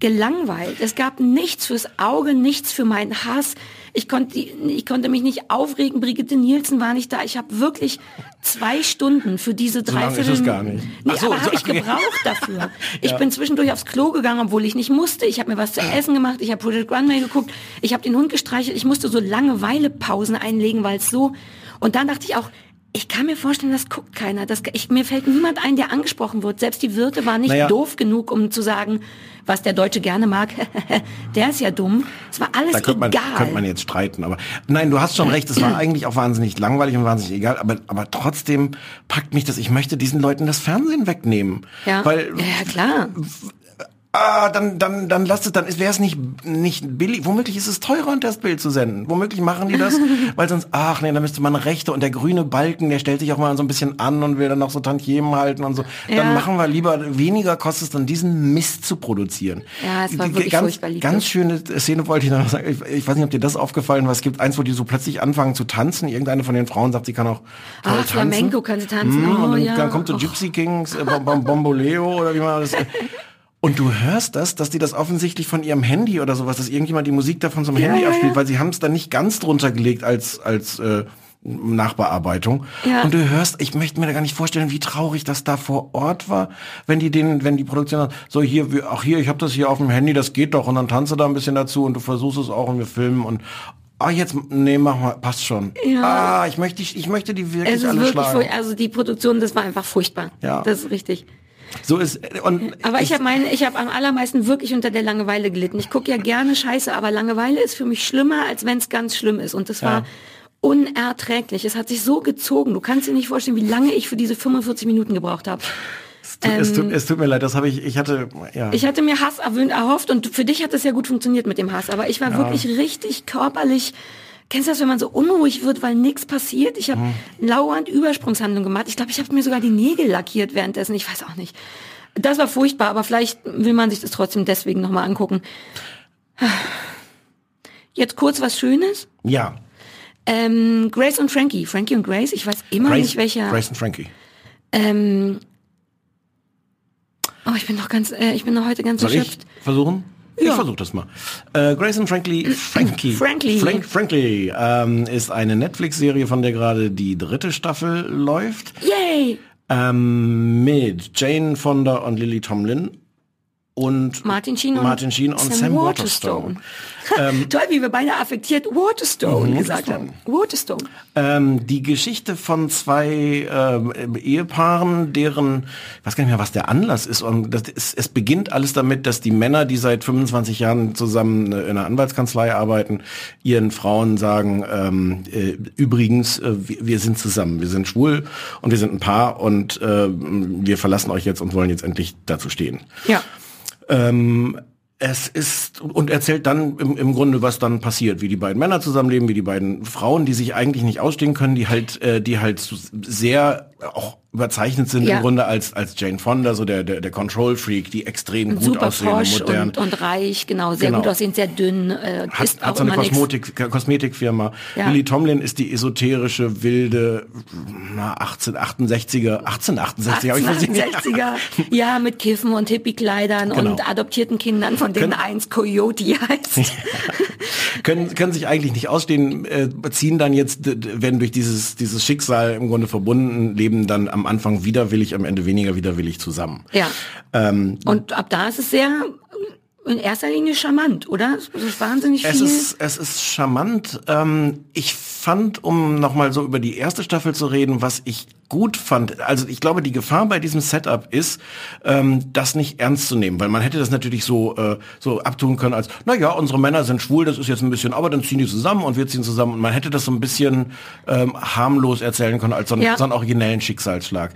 gelangweilt. Es gab nichts fürs Auge, nichts für meinen Hass. Ich konnte, ich konnte mich nicht aufregen. Brigitte Nielsen war nicht da. Ich habe wirklich zwei Stunden für diese So lang Dreiviertel. ist es gar nicht. Nee, so, aber so, habe ich gebraucht dafür. Ich bin zwischendurch aufs Klo gegangen, obwohl ich nicht musste. Ich habe mir was zu essen gemacht. Ich habe Project Runway geguckt. Ich habe den Hund gestreichelt. Ich musste so Langeweile-Pausen einlegen, weil es so. Und dann dachte ich auch, ich kann mir vorstellen, das guckt keiner. Das, ich, mir fällt niemand ein, der angesprochen wird. Selbst die Wirte war nicht Naja. doof genug, um zu sagen, was der Deutsche gerne mag. der ist ja dumm. Es war alles Da könnte man, egal. könnte man jetzt streiten, aber nein, du hast schon recht, es war eigentlich auch wahnsinnig langweilig und wahnsinnig egal, aber, aber trotzdem packt mich das, ich möchte diesen Leuten das Fernsehen wegnehmen. ja. Weil, ja, klar. Ah, dann, dann, dann lasst es, dann wäre es nicht, nicht billig. Womöglich ist es teurer, ein Testbild zu senden. Womöglich machen die das, weil sonst, ach nee, da müsste man Rechte und der grüne Balken, der stellt sich auch mal so ein bisschen an und will dann noch so Tantiemen halten und so. Ja. Dann machen wir lieber, weniger kostet es dann, diesen Mist zu produzieren. Ja, es war wirklich ganz. Ganz schöne Szene wollte ich noch sagen. Ich, ich weiß nicht, ob dir das aufgefallen war. Es gibt eins, wo die so plötzlich anfangen zu tanzen. Irgendeine von den Frauen sagt, sie kann auch toll Ah, tanzen. Flamenco kann sie tanzen. Mm, Oh, und dann, ja. dann kommt so. Gypsy Kings, äh, Bom- Bom- Bomboleo oder wie man das. Und du hörst das, dass die das offensichtlich von ihrem Handy oder sowas, dass irgendjemand die Musik da von so einem Ja, Handy ja, abspielt, ja. weil sie haben es dann nicht ganz drunter gelegt als als äh, Nachbearbeitung. Ja. Und du hörst, ich möchte mir da gar nicht vorstellen, wie traurig das da vor Ort war, wenn die den, wenn die Produktion sagt, so hier, ach hier, ich habe das hier auf dem Handy, das geht doch, und dann tanze da ein bisschen dazu und du versuchst es auch und wir filmen und Ah, jetzt, nee, mach mal, passt schon. Ja. Ah, ich möchte, die- ich möchte die wirklich Es ist alle wirklich schlagen. Also die Produktion, das war einfach furchtbar. Ja. Das ist richtig. So ist, und Aber ich habe meine, ich habe am allermeisten wirklich unter der Langeweile gelitten. Ich gucke ja gerne Scheiße, aber Langeweile ist für mich schlimmer, als wenn es ganz schlimm ist. Und das war unerträglich. Es hat sich so gezogen. Du kannst dir nicht vorstellen, wie lange ich für diese 45 Minuten gebraucht habe. Es tut, es, tut, es tut mir leid, das habe ich, ich hatte, ja. Ich hatte mir Hass erwöhnt, erhofft und für dich hat es ja gut funktioniert mit dem Hass, aber ich war wirklich richtig körperlich. Kennst du das, wenn man so unruhig wird, weil nichts passiert? Ich habe Mhm. lauernd Übersprungshandlung gemacht. Ich glaube, ich habe mir sogar die Nägel lackiert währenddessen. Ich weiß auch nicht. Das war furchtbar, aber vielleicht will man sich das trotzdem deswegen nochmal angucken. Jetzt kurz was Schönes. ja. Ähm, Grace und Frankie. Frankie und Grace, ich weiß immer Grace, nicht welcher. Grace und Frankie. Ähm, oh, ich bin doch ganz, äh, ich bin doch heute ganz Soll ich erschöpft. versuchen? Ich Ja. versuche das mal. Äh, Grace and Frankly, Frankie. Frankly. Frank, Frankly ähm, ist eine Netflix-Serie, von der gerade die dritte Staffel läuft. Yay! Ähm, mit Jane Fonda und Lily Tomlin und Martin Sheen und Martin Sheen und Sam, Waterstone. Toll, wie wir beide affektiert Waterstone Mhm, gesagt Waterstone. haben. Waterstone. Ähm, die Geschichte von zwei ähm, Ehepaaren, deren, ich weiß gar nicht mehr, was der Anlass ist. Und das ist, es beginnt alles damit, dass die Männer, die seit 25 Jahren zusammen äh, in einer Anwaltskanzlei arbeiten, ihren Frauen sagen, ähm, äh, übrigens, äh, wir, wir sind zusammen, wir sind schwul und wir sind ein Paar und äh, wir verlassen euch jetzt und wollen jetzt endlich dazu stehen. Ja. Ähm, es ist und erzählt dann im, im Grunde, was dann passiert, wie die beiden Männer zusammenleben, wie die beiden Frauen, die sich eigentlich nicht ausstehen können, die halt, äh, die halt sehr auch überzeichnet sind Ja. im Grunde als als Jane Fonda, so der der, der Control Freak, die extrem gut Super aussehen, posch modern. und, und reich, genau, sehr Genau. gut aussehend, sehr dünn, äh, hat, ist hat so eine immer nix. Kosmetik, Kosmetikfirma. Ja. Lily Tomlin ist die esoterische, wilde, na, 1868er, 1868 habe ich versehen. 1860er, ja, mit Kiffen und Hippie-Kleidern Genau. und adoptierten Kindern, von denen Können- eins Coyote heißt. Können, können sich eigentlich nicht ausstehen, äh, ziehen dann jetzt, werden durch dieses, dieses Schicksal im Grunde verbunden, leben dann am Anfang widerwillig, am Ende weniger widerwillig zusammen. Ja. Ähm, Und ab da ist es sehr, in erster Linie charmant, oder? Es ist wahnsinnig es viel. ist, es ist charmant. Ähm, ich fand, um nochmal so über die erste Staffel zu reden, was ich gut fand, also ich glaube, die Gefahr bei diesem Setup ist, ähm, das nicht ernst zu nehmen, weil man hätte das natürlich so, äh, so abtun können als, na ja, unsere Männer sind schwul, das ist jetzt ein bisschen, aber dann ziehen die zusammen und wir ziehen zusammen und man hätte das so ein bisschen ähm, harmlos erzählen können als so, einen- Ja. so einen originellen Schicksalsschlag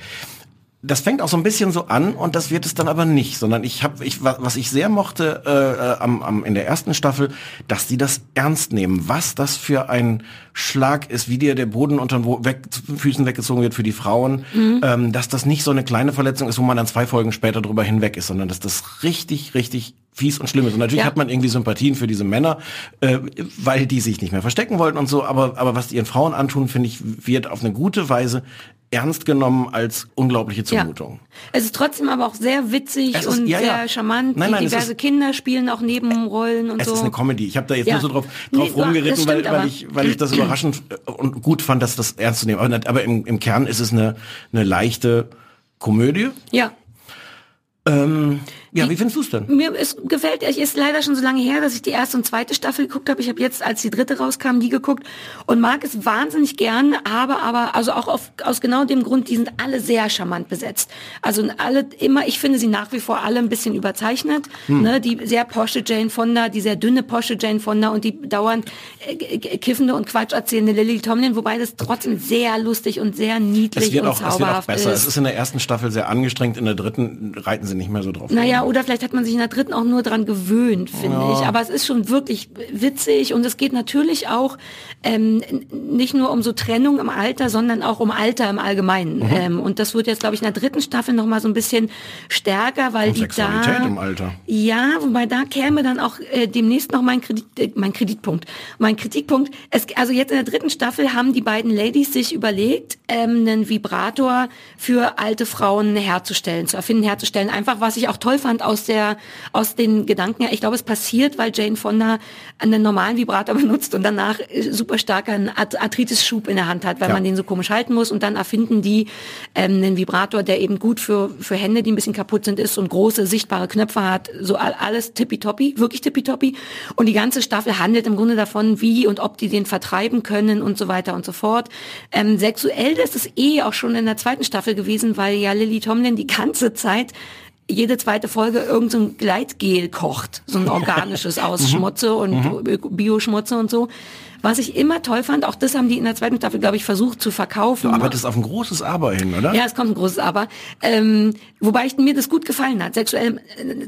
das fängt auch so ein bisschen so an und das wird es dann aber nicht, sondern ich habe, ich, wa- was ich sehr mochte äh, äh, am, am, in der ersten Staffel, dass die das ernst nehmen, was das für ein Schlag ist, wie dir der Boden unter den weg, Füßen weggezogen wird für die Frauen, ähm, dass das nicht so eine kleine Verletzung ist, wo man dann zwei Folgen später drüber hinweg ist, sondern dass das richtig, richtig fies und schlimm ist. Und natürlich Ja. hat man irgendwie Sympathien für diese Männer, äh, weil die sich nicht mehr verstecken wollten und so, aber, aber was die ihren Frauen antun, finde ich, wird auf eine gute Weise ernst genommen als unglaubliche Zumutung. Es ist trotzdem aber auch sehr witzig Es ist- und ja, sehr ja. charmant. Nein, nein, es diverse ist- Kinder spielen auch Nebenrollen und Es so. ist eine Comedy. Ich habe da jetzt Ja. nur so drauf, Nee, drauf ja, das rumgeritten, weil, weil, ich, weil ich das überraschend äh, und gut fand, dass das ernst zu nehmen. Aber, aber im, im Kern ist es eine, eine leichte Komödie. ja. Ja, wie findest du es denn? Mir ist, gefällt, es ist leider schon so lange her, dass ich die erste und zweite Staffel geguckt habe. Ich habe jetzt, als die dritte rauskam, die geguckt und mag es wahnsinnig gern, aber, aber, also auch auf, aus genau dem Grund, die sind alle sehr charmant besetzt. Also alle immer, ich finde sie nach wie vor alle ein bisschen überzeichnet. Hm. Ne, die sehr posche Jane Fonda, die sehr dünne posche Jane Fonda und die dauernd äh, kiffende und Quatsch erzählende Lily Tomlin, wobei das trotzdem sehr lustig und sehr niedlich Es wird, und auch, es wird auch zauberhaft besser. ist. Es ist in der ersten Staffel sehr angestrengt, in der dritten reiten sie nicht mehr so drauf. Naja, Ja, oder vielleicht hat man sich in der dritten auch nur dran gewöhnt, finde ich. Aber es ist schon wirklich witzig und es geht natürlich auch ähm, nicht nur um so Trennung im Alter, sondern auch um Alter im Allgemeinen. Mhm. Ähm, und das wird jetzt, glaube ich, in der dritten Staffel noch mal so ein bisschen stärker, weil Und die Sexualität da im Alter. ja, wobei da käme dann auch äh, demnächst noch mein Kredit, äh, mein Kreditpunkt. Mein Kritikpunkt. Es, also jetzt in der dritten Staffel haben die beiden Ladies sich überlegt, ähm, einen Vibrator für alte Frauen herzustellen, zu erfinden, herzustellen. Einfach, was ich auch toll fand aus der, aus den Gedanken. Ich glaube, es passiert, weil Jane Fonda einen normalen Vibrator benutzt und danach äh, super starken Arth- Arthritis-Schub in der Hand hat, weil Ja. man den so komisch halten muss. Und dann erfinden die ähm, einen Vibrator, der eben gut für, für Hände, die ein bisschen kaputt sind, ist und große sichtbare Knöpfe hat. So all- alles tippitoppi, wirklich tippitoppi. Und die ganze Staffel handelt im Grunde davon, wie und ob die den vertreiben können und so weiter und so fort. Ähm, sexuell ist es eh auch schon in der zweiten Staffel gewesen, weil ja Lily Tomlin die ganze Zeit jede zweite Folge irgendein so ein Gleitgel kocht, so ein organisches aus Schmutze und Bioschmutze und so. Was ich immer toll fand, auch das haben die in der zweiten Staffel, glaube ich, versucht zu verkaufen. Du arbeitest auf ein großes Aber hin, oder? Ja, es kommt ein großes Aber. Ähm, wobei ich, mir das gut gefallen hat. Sexuell,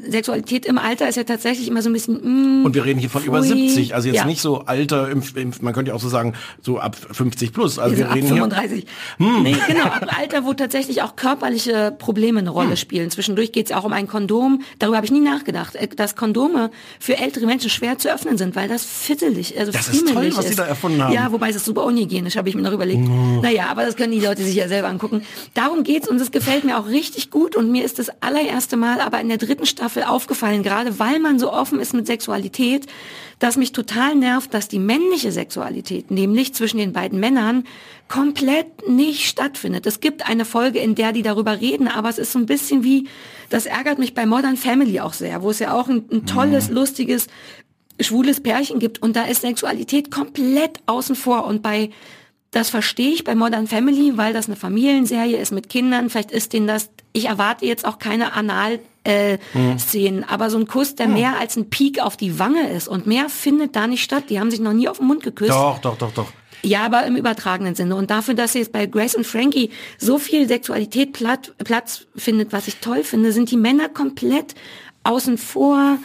Sexualität im Alter ist ja tatsächlich immer so ein bisschen. Mm, Und wir reden hier von über Pfui. 70, also jetzt Ja. nicht so Alter, im, im, man könnte ja auch so sagen, so ab 50 plus. Also Wir wir sind ab reden hier, 35. Nee, genau, ab Alter, wo tatsächlich auch körperliche Probleme eine Rolle spielen. Zwischendurch geht es ja auch um ein Kondom. Darüber habe ich nie nachgedacht, äh, dass Kondome für ältere Menschen schwer zu öffnen sind, weil das fittelig, also Das ist toll, was die da erfunden haben. Ja, wobei es ist super unhygienisch, habe ich mir noch überlegt. Naja, aber das können die Leute sich ja selber angucken. Darum geht's und es gefällt mir auch richtig gut und mir ist das allererste Mal aber in der dritten Staffel aufgefallen, gerade weil man so offen ist mit Sexualität, dass mich total nervt, dass die männliche Sexualität, nämlich zwischen den beiden Männern, komplett nicht stattfindet. Es gibt eine Folge, in der die darüber reden, aber es ist so ein bisschen wie, das ärgert mich bei Modern Family auch sehr, wo es ja auch ein, ein tolles, lustiges, schwules Pärchen gibt und da ist Sexualität komplett außen vor und bei das verstehe ich bei Modern Family, weil das eine Familienserie ist mit Kindern. Vielleicht ist denen das, ich erwarte jetzt auch keine Anal äh, Szenen, aber so ein Kuss, der mehr als ein Peak auf die Wange ist und mehr findet da nicht statt. Die haben sich noch nie auf den Mund geküsst. Doch, doch, doch, doch. Ja, aber im übertragenen Sinne. Und dafür, dass jetzt bei Grace und Frankie so viel Sexualität Platz findet, was ich toll finde, sind die Männer komplett außen vor.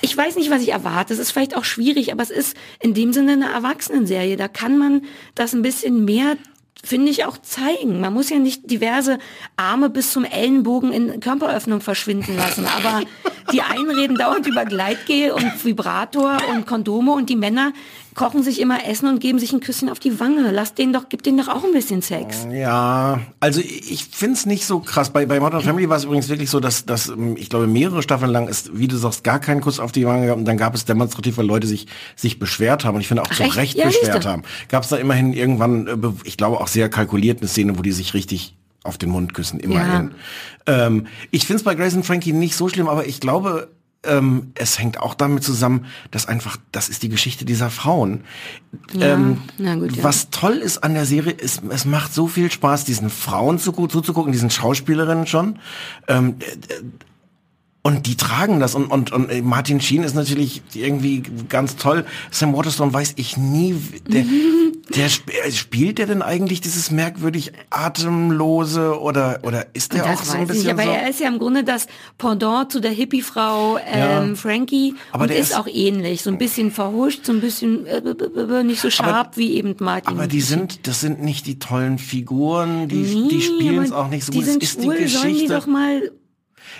Ich weiß nicht, was ich erwarte. Es ist vielleicht auch schwierig, aber es ist in dem Sinne eine Erwachsenenserie. Da kann man das ein bisschen mehr finde ich auch zeigen. Man muss ja nicht diverse Arme bis zum Ellenbogen in Körperöffnung verschwinden lassen, aber die einen reden dauernd über Gleitgel und Vibrator und Kondome und die Männer kochen sich immer Essen und geben sich ein Küsschen auf die Wange. Lass denen doch, gib denen doch auch ein bisschen Sex. Ja, also ich find's nicht so krass. Bei, bei Modern Family war es übrigens wirklich so, dass, dass ähm, ich glaube, mehrere Staffeln lang ist, wie du sagst, gar keinen Kuss auf die Wange gab. Und dann gab es demonstrativ, weil Leute sich, sich beschwert haben. Und ich finde auch zu echt? Recht Ja, beschwert haben. Gab es da immerhin irgendwann, äh, ich glaube auch sehr kalkuliert eine Szene, wo die sich richtig auf den Mund küssen, immerhin. Ähm, ich find's bei Grace und Frankie nicht so schlimm, aber ich glaube, ähm, es hängt auch damit zusammen, dass einfach, das ist die Geschichte dieser Frauen. ähm, na gut, ja. Was toll ist an der Serie, ist, es macht so viel Spaß, diesen Frauen zu, zuzugucken, diesen Schauspielerinnen schon. Ähm, und die tragen das und, und, und Martin Sheen ist natürlich irgendwie ganz toll. Sam Waterstone weiß ich nie, der, der sp äh, spielt der denn eigentlich dieses merkwürdig atemlose oder oder ist der auch das so ein weiß ich nicht, bisschen aber so? er ist ja im Grunde das Pendant zu der Hippie-Frau ähm, Ja. Frankie Aber und der ist, ist- auch ähnlich, so ein bisschen verhuscht, so ein bisschen äh, b- b- nicht so scharf wie eben Martin. Aber die sind, das sind nicht die tollen Figuren, die, Nee, die spielen es aber auch nicht so die gut. Es sind ist schwul, die sollen die Geschichte. doch mal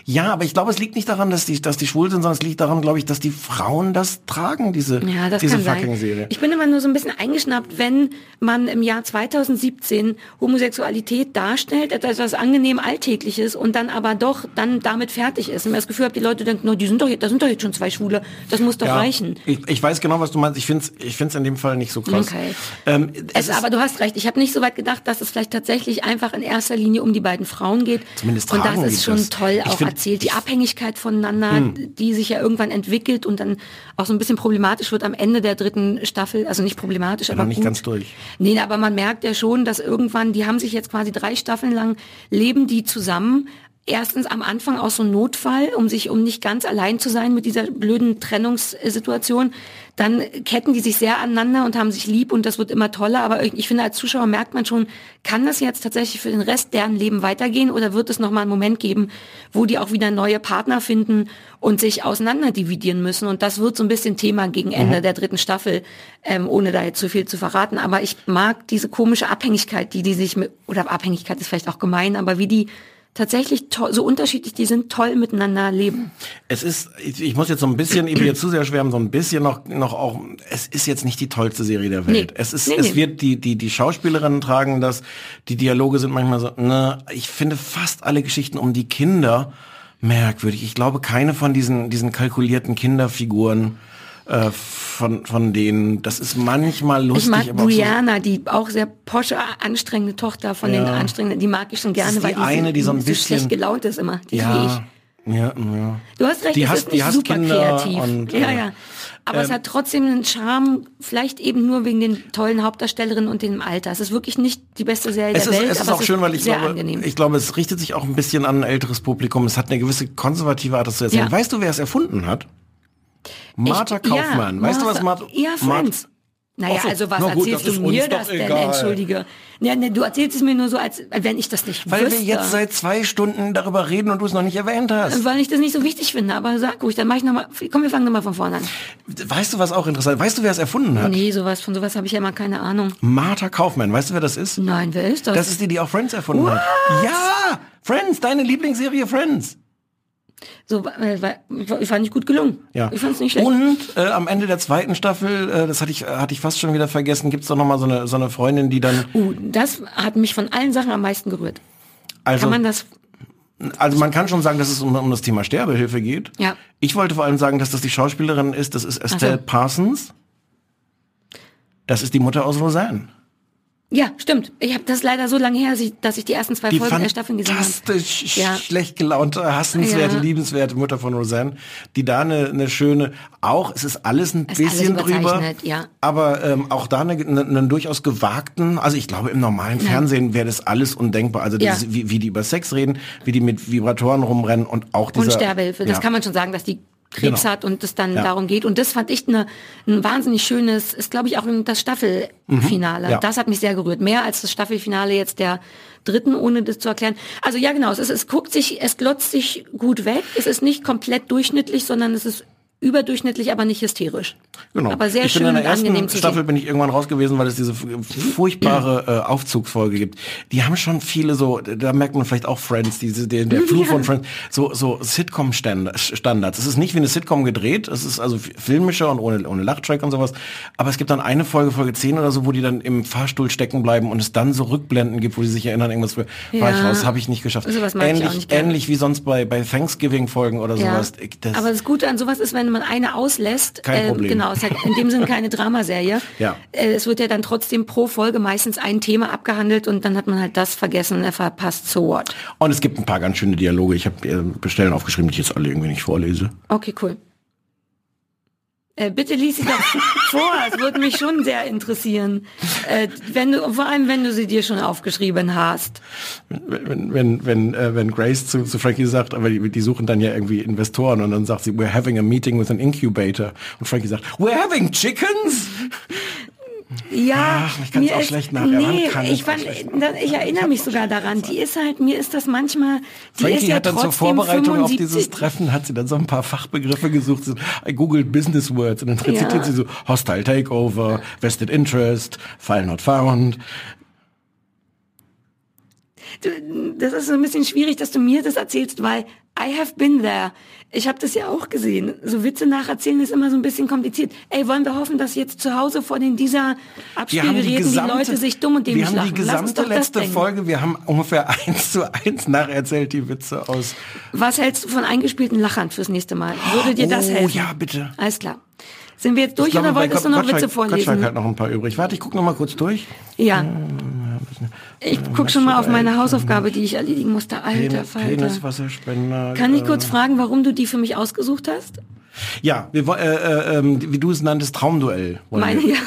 Ja, aber ich glaube, es liegt nicht daran, dass die, dass die schwul sind, sondern es liegt daran, glaube ich, dass die Frauen das tragen, diese, Ja, das diese fucking. Serie. Ich bin immer nur so ein bisschen eingeschnappt, wenn man im Jahr 2017 Homosexualität darstellt, als etwas angenehm Alltägliches und dann aber doch dann damit fertig ist. Und ich das Gefühl habe, die Leute denken, no, die sind doch, da sind doch jetzt schon zwei Schwule, das muss doch ja, reichen. Ich, ich weiß genau, was du meinst. Ich finde es ich find's in dem Fall nicht so krass. Okay. Ähm, es Es, aber du hast recht, ich habe nicht so weit gedacht, dass es vielleicht tatsächlich einfach in erster Linie um die beiden Frauen geht. Zumindest Und das ist schon das. toll auch find- erzählt. Die Hm. Abhängigkeit voneinander, die sich ja irgendwann entwickelt und dann auch so ein bisschen problematisch wird am Ende der dritten Staffel. Also nicht problematisch, aber noch nicht gut. ganz durch. Nee, aber man merkt ja schon, dass irgendwann, die haben sich jetzt quasi drei Staffeln lang, leben die zusammen erstens am Anfang aus so einem Notfall, um sich, um nicht ganz allein zu sein mit dieser blöden Trennungssituation. Dann ketten die sich sehr aneinander und haben sich lieb und das wird immer toller. Aber ich finde, als Zuschauer merkt man schon, kann das jetzt tatsächlich für den Rest deren Leben weitergehen oder wird es nochmal einen Moment geben, wo die auch wieder neue Partner finden und sich auseinander dividieren müssen? Und das wird so ein bisschen Thema gegen Ende der dritten Staffel, ähm, ohne da jetzt zu viel zu verraten. Aber ich mag diese komische Abhängigkeit, die die sich mit, oder Abhängigkeit ist vielleicht auch gemein, aber wie die tatsächlich so unterschiedlich die sind, toll miteinander leben. Es ist, ich, ich muss jetzt so ein bisschen, ich will jetzt zu sehr schwärmen, so ein bisschen noch, noch auch, es ist jetzt nicht die tollste Serie der Welt. Nee. Es ist, Nee, es nee. wird, die, die, die Schauspielerinnen tragen das, die Dialoge sind manchmal so, ne, ich finde fast alle Geschichten um die Kinder merkwürdig. Ich glaube, keine von diesen, diesen kalkulierten Kinderfiguren, äh, von, von denen, das ist manchmal lustig, Ich mag aber auch so, Brianna, die auch sehr posche, anstrengende Tochter von den anstrengenden, die mag ich schon gerne, ist weil die eine, die so ein bisschen- schlecht gelaunt ist immer. Die ja, ja, ja. Du hast recht, Die es hasst- ist die super Kinder kreativ. und, ja, äh, ja. Aber es hat trotzdem einen Charme, vielleicht eben nur wegen den tollen Hauptdarstellerinnen und dem Alter. Es ist wirklich nicht die beste Serie Es der ist, Welt, es ist auch schön, weil ich glaube, angenehm. ich glaube, es richtet sich auch ein bisschen an ein älteres Publikum. Es hat eine gewisse konservative Art, das zu erzählen. Ja. Weißt du, wer es erfunden hat? Martha Ich- Kaufmann. Ja, weißt du, was Martha- Martha? Ja, Friends. Naja, Ach so, also was gut, erzählst du mir das denn? egal. Entschuldige. Ja, ne, du erzählst es mir nur so, als wenn ich das nicht Weil wüsste. wir jetzt seit zwei Stunden darüber reden und du es noch nicht erwähnt hast. Weil ich das nicht so wichtig finde, aber sag ruhig, dann mach ich nochmal, komm, wir fangen nochmal von vorne an. Weißt du, was auch interessant ist? Weißt du, wer es erfunden hat? Nee, sowas, von sowas habe ich ja immer keine Ahnung. Martha Kaufmann. Weißt du, wer das ist? Nein, wer ist das? Das ist die, die auch Friends erfunden hat. Ja! Friends, deine Lieblingsserie Friends. So, äh, war- ich fand ich gut gelungen. Ja. Ich fand es nicht schlecht. Und äh, am Ende der zweiten Staffel, äh, das hatte ich, hatte ich fast schon wieder vergessen, gibt's doch noch mal so eine, so eine Freundin, die dann, uh, das hat mich von allen Sachen am meisten gerührt. also Kann man das, Also man kann schon sagen, dass es um, um das Thema Sterbehilfe geht. Ja. Ich wollte vor allem sagen, dass das die Schauspielerin ist. Das ist Estelle so. Parsons. Das ist die Mutter aus Roseanne. Ja, stimmt. Ich habe das leider so lange her, dass ich, die ersten zwei Die Folgen der Staffeln gesehen habe. fantastisch Ja. schlecht gelaunte, hassenswerte, Ja. liebenswerte Mutter von Roseanne, die da eine, eine schöne, auch, es ist alles ein Es bisschen alles drüber, ja. aber ähm, auch da eine, eine, einen durchaus gewagten, also ich glaube im normalen Fernsehen wäre das alles undenkbar, also das, wie, wie die über Sex reden, wie die mit Vibratoren rumrennen und auch dieser... und Sterbehilfe. Das kann man schon sagen, dass die Krebs Genau. hat und es dann Ja. darum geht. Und das fand ich eine, ein wahnsinnig schönes, ist glaube ich auch das Staffelfinale. Mhm. Ja. Das hat mich sehr gerührt. Mehr als das Staffelfinale jetzt der dritten, ohne das zu erklären. Also ja, genau, es, ist, es guckt sich, es glotzt sich gut weg. Es ist nicht komplett durchschnittlich, sondern es ist überdurchschnittlich, aber nicht hysterisch. Genau. Aber sehr ich schön bin in der ersten angenehm zu Staffel sehen. bin ich irgendwann raus gewesen, weil es diese furchtbare äh, Aufzugsfolge gibt. Die haben schon viele so, da merkt man vielleicht auch Friends, diese der, der Flur von Friends, so so Sitcom Standards. Es ist nicht wie eine Sitcom gedreht, es ist also filmischer und ohne ohne Lachtrack und sowas, aber es gibt dann eine Folge Folge 10 oder so, wo die dann im Fahrstuhl stecken bleiben und es dann so Rückblenden gibt, wo die sich erinnern irgendwas war ich Ja. raus, habe ich nicht geschafft. Sowas mag ich auch ähnlich nicht ähnlich wie sonst bei bei Thanksgiving Folgen oder Ja. sowas. Ich- Das, Aber das Gute an sowas ist, wenn man eine auslässt, Kein äh, Problem. genau, es hat in dem Sinne keine Dramaserie. Ja. Äh, es wird ja dann trotzdem pro Folge meistens ein Thema abgehandelt und dann hat man halt das vergessen, er verpasst so what. Und es gibt ein paar ganz schöne Dialoge. Ich habe äh, Bestellen aufgeschrieben, die ich jetzt alle irgendwie nicht vorlese. Okay, cool. Äh, bitte lies sie doch vor, es würde mich schon sehr interessieren. Äh, wenn du, vor allem, wenn du sie dir schon aufgeschrieben hast. Wenn, wenn, wenn, äh, wenn Grace zu, zu Frankie sagt, aber die, die suchen dann ja irgendwie Investoren und dann sagt sie, we're having a meeting with an incubator. Und Frankie sagt, we're having chickens? Ja, Ach, ich auch ist, schlecht man nee, ich, fand, ich erinnere mich sogar daran. Die ist halt, mir ist das manchmal, die Frankie ist ja hat dann zur Vorbereitung auf 75 dieses Treffen, hat sie dann so ein paar Fachbegriffe gesucht. Googled Business Words und dann rezitiert Ja. sie so Hostile Takeover, Vested Interest, File Not Found. Du, das ist so ein bisschen schwierig, dass du mir das erzählst, weil I have been there. Ich habe das ja auch gesehen. So Witze nacherzählen ist immer so ein bisschen kompliziert. Ey, wollen wir hoffen, dass jetzt zu Hause vor den dieser die Abspielgeräten die, gesamte, Leute sich dumm und dämlich wir haben lachen. die gesamte das letzte. Folge, wir haben ungefähr eins zu eins nacherzählt die Witze aus. Was hältst du von eingespielten Lachern fürs nächste Mal? Würde dir das Oh, helfen? ja, bitte. Alles klar. Sind wir jetzt durch glaube, oder wolltest du noch Gottschalk- Witze Gottschalk vorlesen? hat noch ein paar übrig. Warte, ich gucke noch mal kurz durch. Ja. Ich guck schon mal auf meine Hausaufgabe, die ich erledigen musste. Alter Falter. Peniswasserspender. Kann ich äh, kurz fragen, warum du die für mich ausgesucht hast? Ja, wir, äh, äh, ähm, wie du es nanntest, Traumduell. Meine, wir. ja.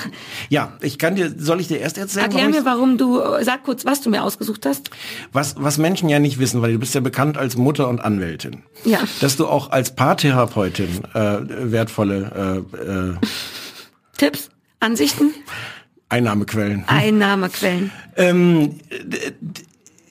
Ja, ich kann dir, soll ich dir erst erzählen? Erklär warum mir, warum du, sag kurz, was du mir ausgesucht hast. was, was Menschen ja nicht wissen, weil du bist ja bekannt als Mutter und Anwältin. Ja. Dass du auch als Paartherapeutin äh, wertvolle äh, äh, Tipps, Ansichten, Einnahmequellen. Einnahmequellen. Ähm,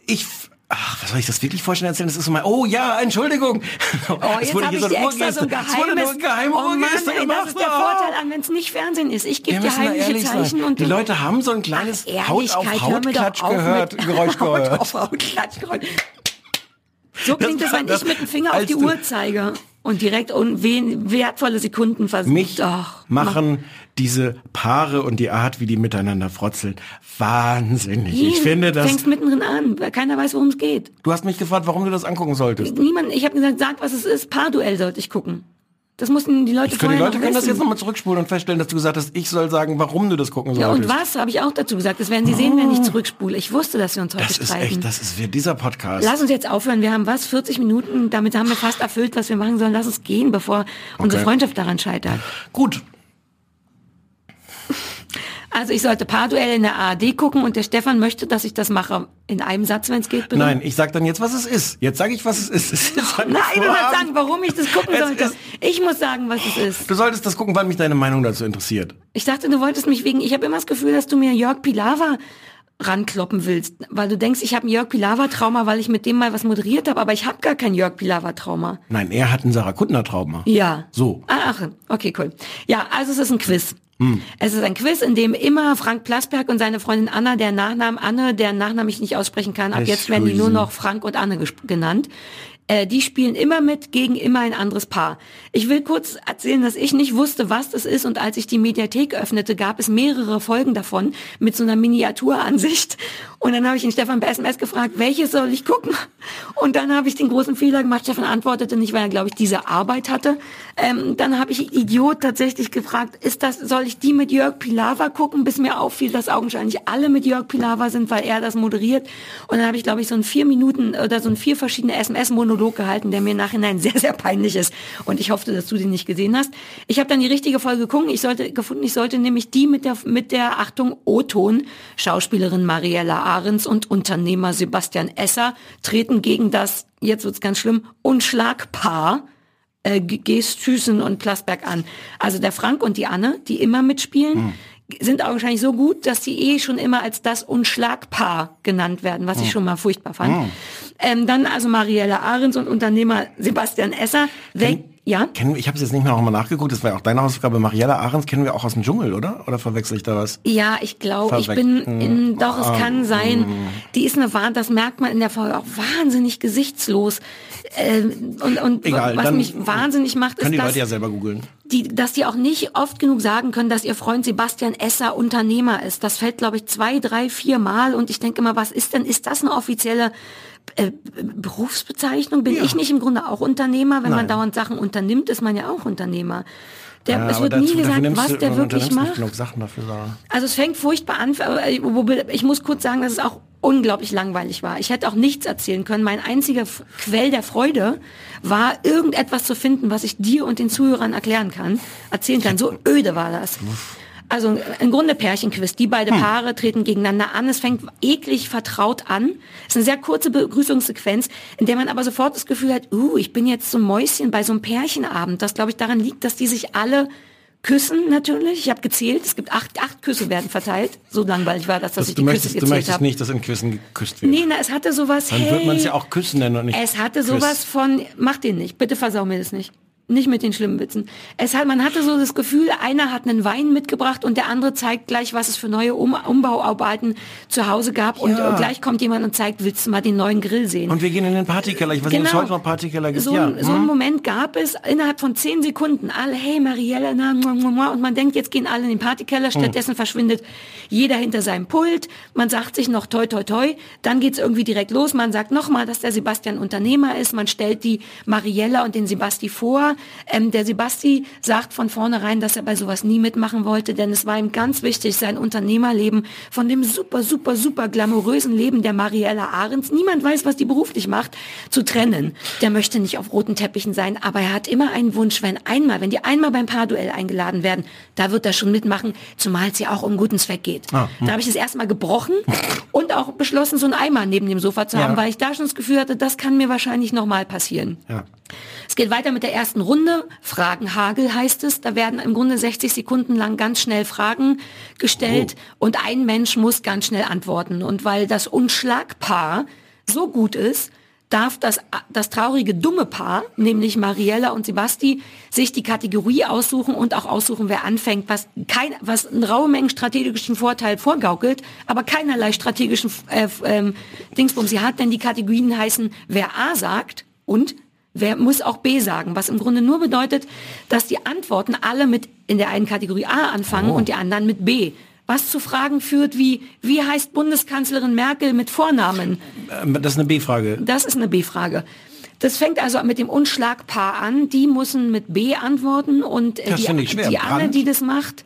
ich, ach, was soll ich das wirklich vorstellen erzählen? Das ist so mein, oh ja, Entschuldigung. Oh, jetzt habe ich dir extra so ein wurde geheimes, ein geheime oh Mann, ey, das ist der Oh. Vorteil an, wenn es nicht Fernsehen ist. Ich gebe dir heimliche Zeichen sein. und Die Leute haben so ein kleines Ach, Haut auf Hautklatsch mit- Geräusch Haut gehört. auf Hautklatschgeräusch. So klingt Das war wenn das, ich mit dem Finger auf die du- Uhr zeige und direkt un wen- wertvolle Sekunden versuche. Mich Doch, machen diese Paare und die Art, wie die miteinander frotzeln, wahnsinnig. Ich finde das. fängst mittendrin an, weil keiner weiß, worum es geht. Du hast mich gefragt, warum du das angucken solltest. Niemand, ich habe gesagt, sag, was es ist. Paarduell sollte ich gucken. Das mussten die Leute finde, die Leute können das jetzt nochmal zurückspulen und feststellen, dass du gesagt hast, ich soll sagen, warum du das gucken Ja, und solltest. was habe ich auch dazu gesagt? Das werden Sie sehen, wenn ich zurückspule. Ich wusste, dass wir uns heute Das ist streiten. echt, das ist wie dieser Podcast. Lass uns jetzt aufhören. Wir haben was? 40 Minuten. Damit haben wir fast erfüllt, was wir machen sollen. Lass uns gehen, bevor unsere Okay. Freundschaft daran scheitert. Gut. Also ich sollte Paarduell in der ARD gucken und der Stefan möchte, dass ich das mache. In einem Satz, wenn es geht, bitte. Nein, ich sag dann jetzt, was es ist. Jetzt sage ich, was es ist. Es ist ein Nein, du sollst sagen, warum ich das gucken sollte. Ich muss sagen, was es ist. Du solltest das gucken, weil mich deine Meinung dazu interessiert. Ich dachte, du wolltest mich wegen, ich habe immer das Gefühl, dass du mir Jörg Pilawa rankloppen willst, weil du denkst, ich habe ein Jörg Pilawa-Trauma, weil ich mit dem mal was moderiert habe, aber ich habe gar kein Jörg Pilawa-Trauma. Nein, er hat ein Sarah Kuttner-Trauma. Ja. So. Ah, Ach, okay, cool. Ja, also es ist ein Quiz. Es ist ein Quiz, in dem immer Frank Plasberg und seine Freundin Anna, der Nachname Anne, deren Nachnamen ich nicht aussprechen kann, ab jetzt werden die nur noch Frank und Anne genannt. Äh, die spielen immer mit gegen immer ein anderes Paar. Ich will kurz erzählen, dass ich nicht wusste, was das ist und als ich die Mediathek öffnete, gab es mehrere Folgen davon mit so einer Miniaturansicht. Und dann habe ich den Stefan per SMS gefragt, welches soll ich gucken? Und dann habe ich den großen Fehler gemacht. Stefan antwortete nicht, weil er, glaube ich, diese Arbeit hatte. Ähm, dann habe ich Idiot tatsächlich gefragt, ist das, soll ich die mit Jörg Pilawa gucken, bis mir auffiel, dass augenscheinlich alle mit Jörg Pilawa sind, weil er das moderiert. Und dann habe ich, glaube ich, so ein vier Minuten oder so ein vier verschiedene SMS-Monolog gehalten, der mir Nachhinein sehr, sehr peinlich ist. Und ich hoffe, dass du den nicht gesehen hast. Ich habe dann die richtige Folge geguckt. Ich sollte, gefunden, ich sollte nämlich die mit der, mit der Achtung, O-Ton, Schauspielerin Mariella Ahrens und Unternehmer Sebastian Esser treten gegen das, jetzt wird's ganz schlimm, Unschlagpaar äh, G- Geest, Thyssen und Plasberg an. Also der Frank und die Anne, die immer mitspielen, sind augenscheinlich so gut, dass die eh schon immer als das Unschlagpaar genannt werden, was ich schon mal furchtbar fand. Ähm, dann also Mariella Ahrens und Unternehmer Sebastian Esser. Wel ja? Kennen, ich habe es jetzt nicht mehr nochmal nachgeguckt, das war ja auch deine Hausaufgabe. Mariella Ahrens kennen wir auch aus dem Dschungel, oder? Oder verwechsel ich da was? Ja, ich glaube, ich bin in, doch, es kann sein. Die ist eine Wahn, das merkt man in der Folge auch wahnsinnig gesichtslos. Ähm, und und Egal, was mich wahnsinnig macht, Können ist, die dass, Leute ja selber googeln. die, dass die auch nicht oft genug sagen können, dass ihr Freund Sebastian Esser Unternehmer ist. Das fällt, glaube ich, zwei, drei, vier Mal. Und ich denke immer, was ist denn, ist das eine offizielle äh, Berufsbezeichnung? Bin Ja. ich nicht im Grunde auch Unternehmer? Wenn man Nein. dauernd Sachen unternimmt, ist man ja auch Unternehmer. Der, Ja, es wird nie gesagt, was der wirklich macht. Sachen dafür, Sarah. Also es fängt furchtbar an, äh, ich muss kurz sagen, dass es auch unglaublich langweilig war. Ich hätte auch nichts erzählen können. Mein einziger Quell der Freude war, irgendetwas zu finden, was ich dir und den Zuhörern erklären kann, erzählen kann. So öde war das. Also im Grunde Pärchenquiz. Die beiden Hm. Paare treten gegeneinander an. Es fängt eklig vertraut an. Es ist eine sehr kurze Begrüßungssequenz, in der man aber sofort das Gefühl hat, uh, ich bin jetzt so ein Mäuschen bei so einem Pärchenabend. Das, glaube ich, daran liegt, dass die sich alle küssen natürlich. Ich habe gezählt, es gibt acht, acht Küsse werden verteilt. So langweilig war das, dass Das, ich du die Küsse möchtest, du gezählt möchtest habe. nicht, dass in Quizen geküsst wird. Nee, na, es hatte sowas, Dann hey, wird man es ja auch Küssen nennen und nicht es hatte Küss. sowas von, mach den nicht, bitte versau mir das nicht. Nicht mit den schlimmen Witzen. Es hat, man hatte so das Gefühl, einer hat einen Wein mitgebracht und der andere zeigt gleich, was es für neue um Umbauarbeiten zu Hause gab. Und Ja. gleich kommt jemand und zeigt, willst du mal den neuen Grill sehen? Und wir gehen in den Partykeller. Ich weiß nicht, ob es heute noch Partykeller gibt. Genau. So, ja. so einen Moment gab es innerhalb von zehn Sekunden. Alle, hey Marielle, na, mua, mua, mua. und man denkt, jetzt gehen alle in den Partykeller. Stattdessen verschwindet jeder hinter seinem Pult. Man sagt sich noch toi, toi, toi. Dann geht's irgendwie direkt los. Man sagt nochmal, dass der Sebastian Unternehmer ist. Man stellt die Mariella und den Sebasti vor. Ähm, der Sebasti sagt von vornherein, dass er bei sowas nie mitmachen wollte, denn es war ihm ganz wichtig, sein Unternehmerleben von dem super, super, super glamourösen Leben der Mariella Ahrens, niemand weiß, was die beruflich macht, zu trennen. Der möchte nicht auf roten Teppichen sein, aber er hat immer einen Wunsch, wenn einmal, wenn die einmal beim Paarduell eingeladen werden, da wird er schon mitmachen, zumal es ja auch um guten Zweck geht. Ah, hm. Da habe ich das erstmal gebrochen und auch beschlossen, so einen Eimer neben dem Sofa zu haben, Ja. weil ich da schon das Gefühl hatte, das kann mir wahrscheinlich nochmal passieren. Ja. Es geht weiter mit der ersten Runde. Fragenhagel heißt es. Da werden im Grunde 60 Sekunden lang ganz schnell Fragen gestellt und ein Mensch muss ganz schnell antworten. Und weil das Unschlagpaar so gut ist, darf das, das traurige dumme Paar, nämlich Mariella und Sebasti, sich die Kategorie aussuchen und auch aussuchen, wer anfängt, was kein, was einen raue Mengen strategischen Vorteil vorgaukelt, aber keinerlei strategischen äh, ähm, Dingsbums sie hat, denn die Kategorien heißen, wer A sagt und Wer muss auch B sagen? Was im Grunde nur bedeutet, dass die Antworten alle mit in der einen Kategorie A anfangen und die anderen mit B. Was zu Fragen führt wie, wie heißt Bundeskanzlerin Merkel mit Vornamen? Ähm, Das ist eine B-Frage. Das ist eine B-Frage. Das fängt also mit dem Unschlagpaar an. Die müssen mit B antworten und äh, Das die, die andere, die das macht,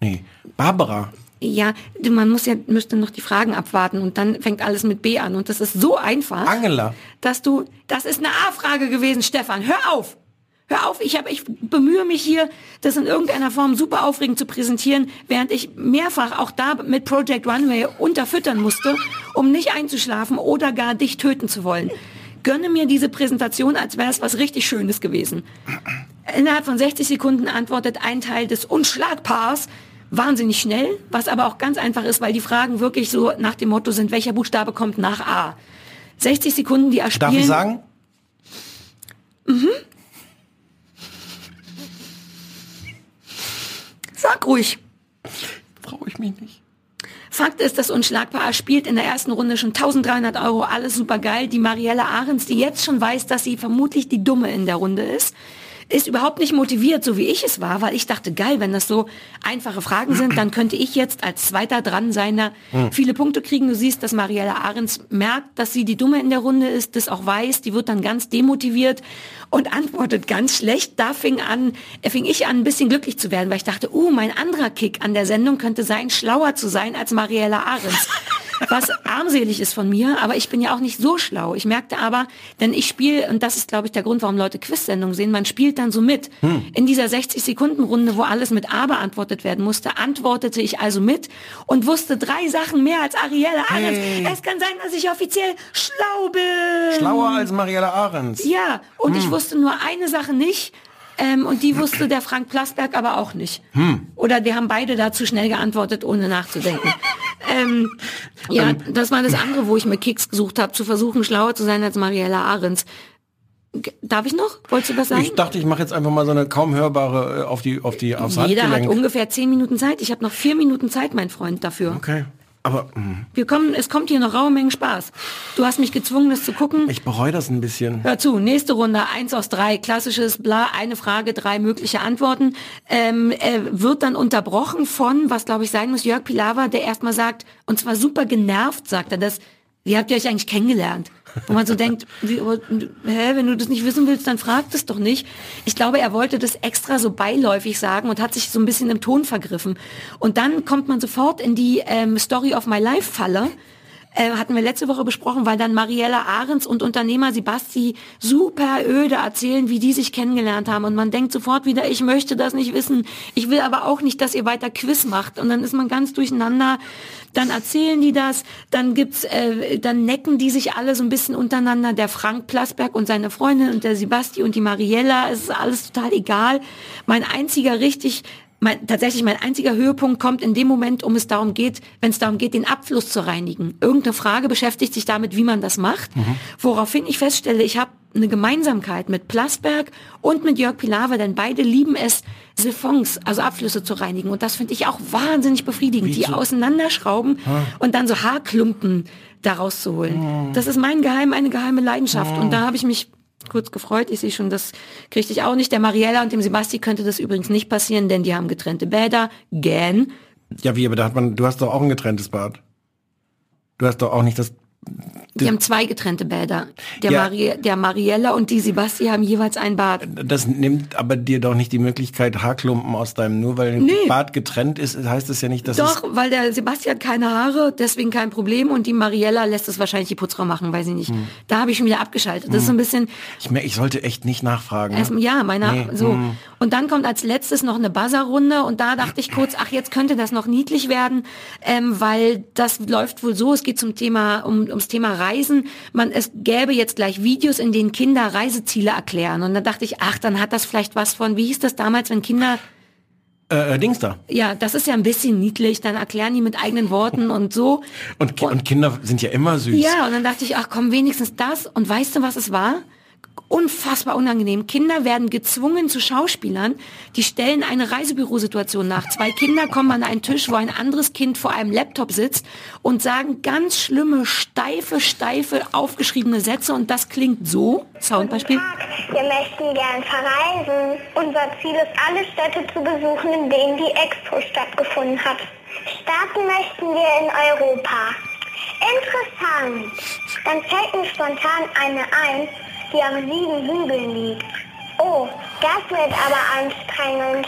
Nee. Barbara. Ja, man muss ja, müsste noch die Fragen abwarten und dann fängt alles mit B an. Und das ist so einfach. Angela. dass du, das ist eine A-Frage gewesen, Stefan. Hör auf! Hör auf, ich, hab, ich bemühe mich hier, das in irgendeiner Form super aufregend zu präsentieren, während ich mehrfach auch da mit Project Runway unterfüttern musste, um nicht einzuschlafen oder gar dich töten zu wollen. Gönne mir diese Präsentation, als wäre es was richtig Schönes gewesen. Innerhalb von 60 Sekunden antwortet ein Teil des Unschlagpaars wahnsinnig schnell, was aber auch ganz einfach ist, weil die Fragen wirklich so nach dem Motto sind, welcher Buchstabe kommt nach A. 60 Sekunden, die erspielen. Darf ich sagen? Sag ruhig. Traue ich mich nicht. Fakt ist, das Unschlagpaar spielt in der ersten Runde schon 1300 Euro, alles super geil. Die Marielle Ahrens, die jetzt schon weiß, dass sie vermutlich die Dumme in der Runde ist, ist überhaupt nicht motiviert, so wie ich es war, weil ich dachte, geil, wenn das so einfache Fragen sind, dann könnte ich jetzt als Zweiter dran sein, da viele Punkte kriegen. Du siehst, dass Marielle Ahrens merkt, dass sie die Dumme in der Runde ist, das auch weiß, die wird dann ganz demotiviert und antwortet ganz schlecht. Da fing an, fing ich an, ein bisschen glücklich zu werden, weil ich dachte, uh, mein anderer Kick an der Sendung könnte sein, schlauer zu sein als Marielle Ahrens. Was armselig ist von mir, aber ich bin ja auch nicht so schlau. Ich merkte aber, denn ich spiele, und das ist, glaube ich, der Grund, warum Leute Quiz-Sendungen sehen, man spielt dann so mit. In dieser 60-Sekunden-Runde, wo alles mit A beantwortet werden musste, antwortete ich also mit und wusste drei Sachen mehr als Arielle Ahrens. Hey. Es kann sein, dass ich offiziell schlau bin. Schlauer als Mariella Ahrens. Ja, und ich wusste nur eine Sache nicht. Ähm, und die wusste der Frank Plasberg aber auch nicht. Oder wir haben beide da zu schnell geantwortet, ohne nachzudenken. ähm, ja, das war das andere, wo ich mir Kicks gesucht habe, zu versuchen, schlauer zu sein als Mariella Ahrens. Darf ich noch? Wolltest du was sagen? Ich dachte, ich mache jetzt einfach mal so eine kaum hörbare äh, auf die auf die aufs Jeder hat ungefähr zehn Minuten Zeit. Ich habe noch vier Minuten Zeit, mein Freund, dafür. Okay. Aber mh, Wir kommen, es kommt hier noch raue Mengen Spaß. Du hast mich gezwungen, das zu gucken. ich bereue das ein bisschen. Hör zu, nächste Runde, eins aus drei, klassisches Bla, eine Frage, drei mögliche Antworten. Ähm, äh, wird dann unterbrochen von, was glaube ich sein muss, Jörg Pilawa, der erstmal sagt, und zwar super genervt, sagt er das, wie habt ihr euch eigentlich kennengelernt? Wo man so denkt, wie, hä, wenn du das nicht wissen willst, dann frag das doch nicht. Ich glaube, er wollte das extra so beiläufig sagen und hat sich so ein bisschen im Ton vergriffen. Und dann kommt man sofort in die ähm, Story of My Life Falle äh, hatten wir letzte Woche besprochen, weil dann Mariella Ahrens und Unternehmer Sebasti super öde erzählen, wie die sich kennengelernt haben. Und man denkt sofort wieder, ich möchte das nicht wissen. Ich will aber auch nicht, dass ihr weiter Quiz macht. Und dann ist man ganz durcheinander. Dann erzählen die das, dann gibt's, äh, dann necken die sich alle so ein bisschen untereinander. Der Frank Plasberg und seine Freundin und der Sebasti und die Mariella. Es ist alles total egal. Mein einziger richtig mein, tatsächlich mein einziger Höhepunkt kommt in dem Moment, um es darum geht, wenn es darum geht, den Abfluss zu reinigen. Irgendeine Frage beschäftigt sich damit, wie man das macht, woraufhin ich feststelle, ich habe eine Gemeinsamkeit mit Plasberg und mit Jörg Pilawa, denn beide lieben es, Siphons, also Abflüsse zu reinigen. Und das finde ich auch wahnsinnig befriedigend, die auseinanderschrauben und dann so Haarklumpen daraus zu holen. Das ist mein Geheim, eine geheime Leidenschaft. Und da habe ich mich kurz gefreut. Ich sehe schon, das kriegte ich auch nicht. Der Mariella und dem Sebasti könnte das übrigens nicht passieren, denn die haben getrennte Bäder. Gähn. Ja, wie, aber da hat man, du hast doch auch ein getrenntes Bad. Du hast doch auch nicht das, Die haben zwei getrennte Bäder. Der, Ja. Marie, der Mariella und die Sebasti haben jeweils ein Bad. Das nimmt aber dir doch nicht die Möglichkeit, Haarklumpen aus deinem, nur weil ein Nee. Bad getrennt ist, heißt es ja nicht, dass Doch, weil der Sebastian hat keine Haare, deswegen kein Problem. Und die Mariella lässt es wahrscheinlich die Putzfrau machen, weiß ich nicht. Hm. Da habe ich schon wieder abgeschaltet. Das ist so ein bisschen, Ich, ich sollte echt nicht nachfragen. ne? erst, ja, meiner, Nee, so. hm. Und dann kommt als letztes noch eine Buzzerrunde und da dachte ich kurz, ach, jetzt könnte das noch niedlich werden, ähm, weil das läuft wohl so, es geht zum Thema, um, ums Thema Reisen. Man, es gäbe jetzt gleich Videos, in denen Kinder Reiseziele erklären. Und dann dachte ich, ach, dann hat das vielleicht was von, wie hieß das damals, wenn Kinder Äh, äh, Dings da. Ja, das ist ja ein bisschen niedlich. Dann erklären die mit eigenen Worten und so. Und, Ki- und Kinder sind ja immer süß. Ja, und dann dachte ich, ach komm, wenigstens das. Und weißt du, was es war? Unfassbar unangenehm. Kinder werden gezwungen zu Schauspielern. Die stellen eine Reisebürosituation nach. Zwei Kinder kommen an einen Tisch, wo ein anderes Kind vor einem Laptop sitzt und sagen ganz schlimme, steife, steife, aufgeschriebene Sätze. Und das klingt so. Soundbeispiel. Wir möchten gern verreisen. Unser Ziel ist, alle Städte zu besuchen, in denen die Expo stattgefunden hat. Starten möchten wir in Europa. Interessant. Dann fällt mir spontan eine ein, die auf sieben Hügeln liegt. Oh, das wird aber anstrengend.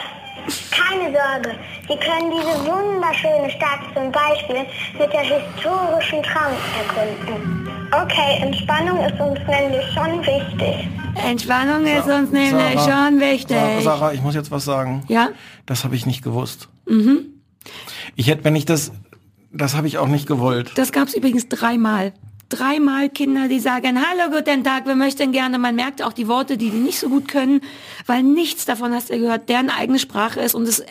Keine Sorge, Sie können diese wunderschöne Stadt zum Beispiel mit der historischen Traum erkunden. Okay, Entspannung ist uns nämlich schon wichtig. Entspannung ist uns nämlich Sarah, schon wichtig. Sa- Sarah, ich muss jetzt was sagen. Ja? Das habe ich nicht gewusst. Mhm. Ich hätte, wenn ich das, das habe ich auch nicht gewollt. Das gab's übrigens dreimal. Dreimal Kinder, die sagen, hallo, guten Tag, wir möchten gerne. Man merkt auch die Worte, die die nicht so gut können, weil nichts davon, hast du gehört, deren eigene Sprache ist. Und es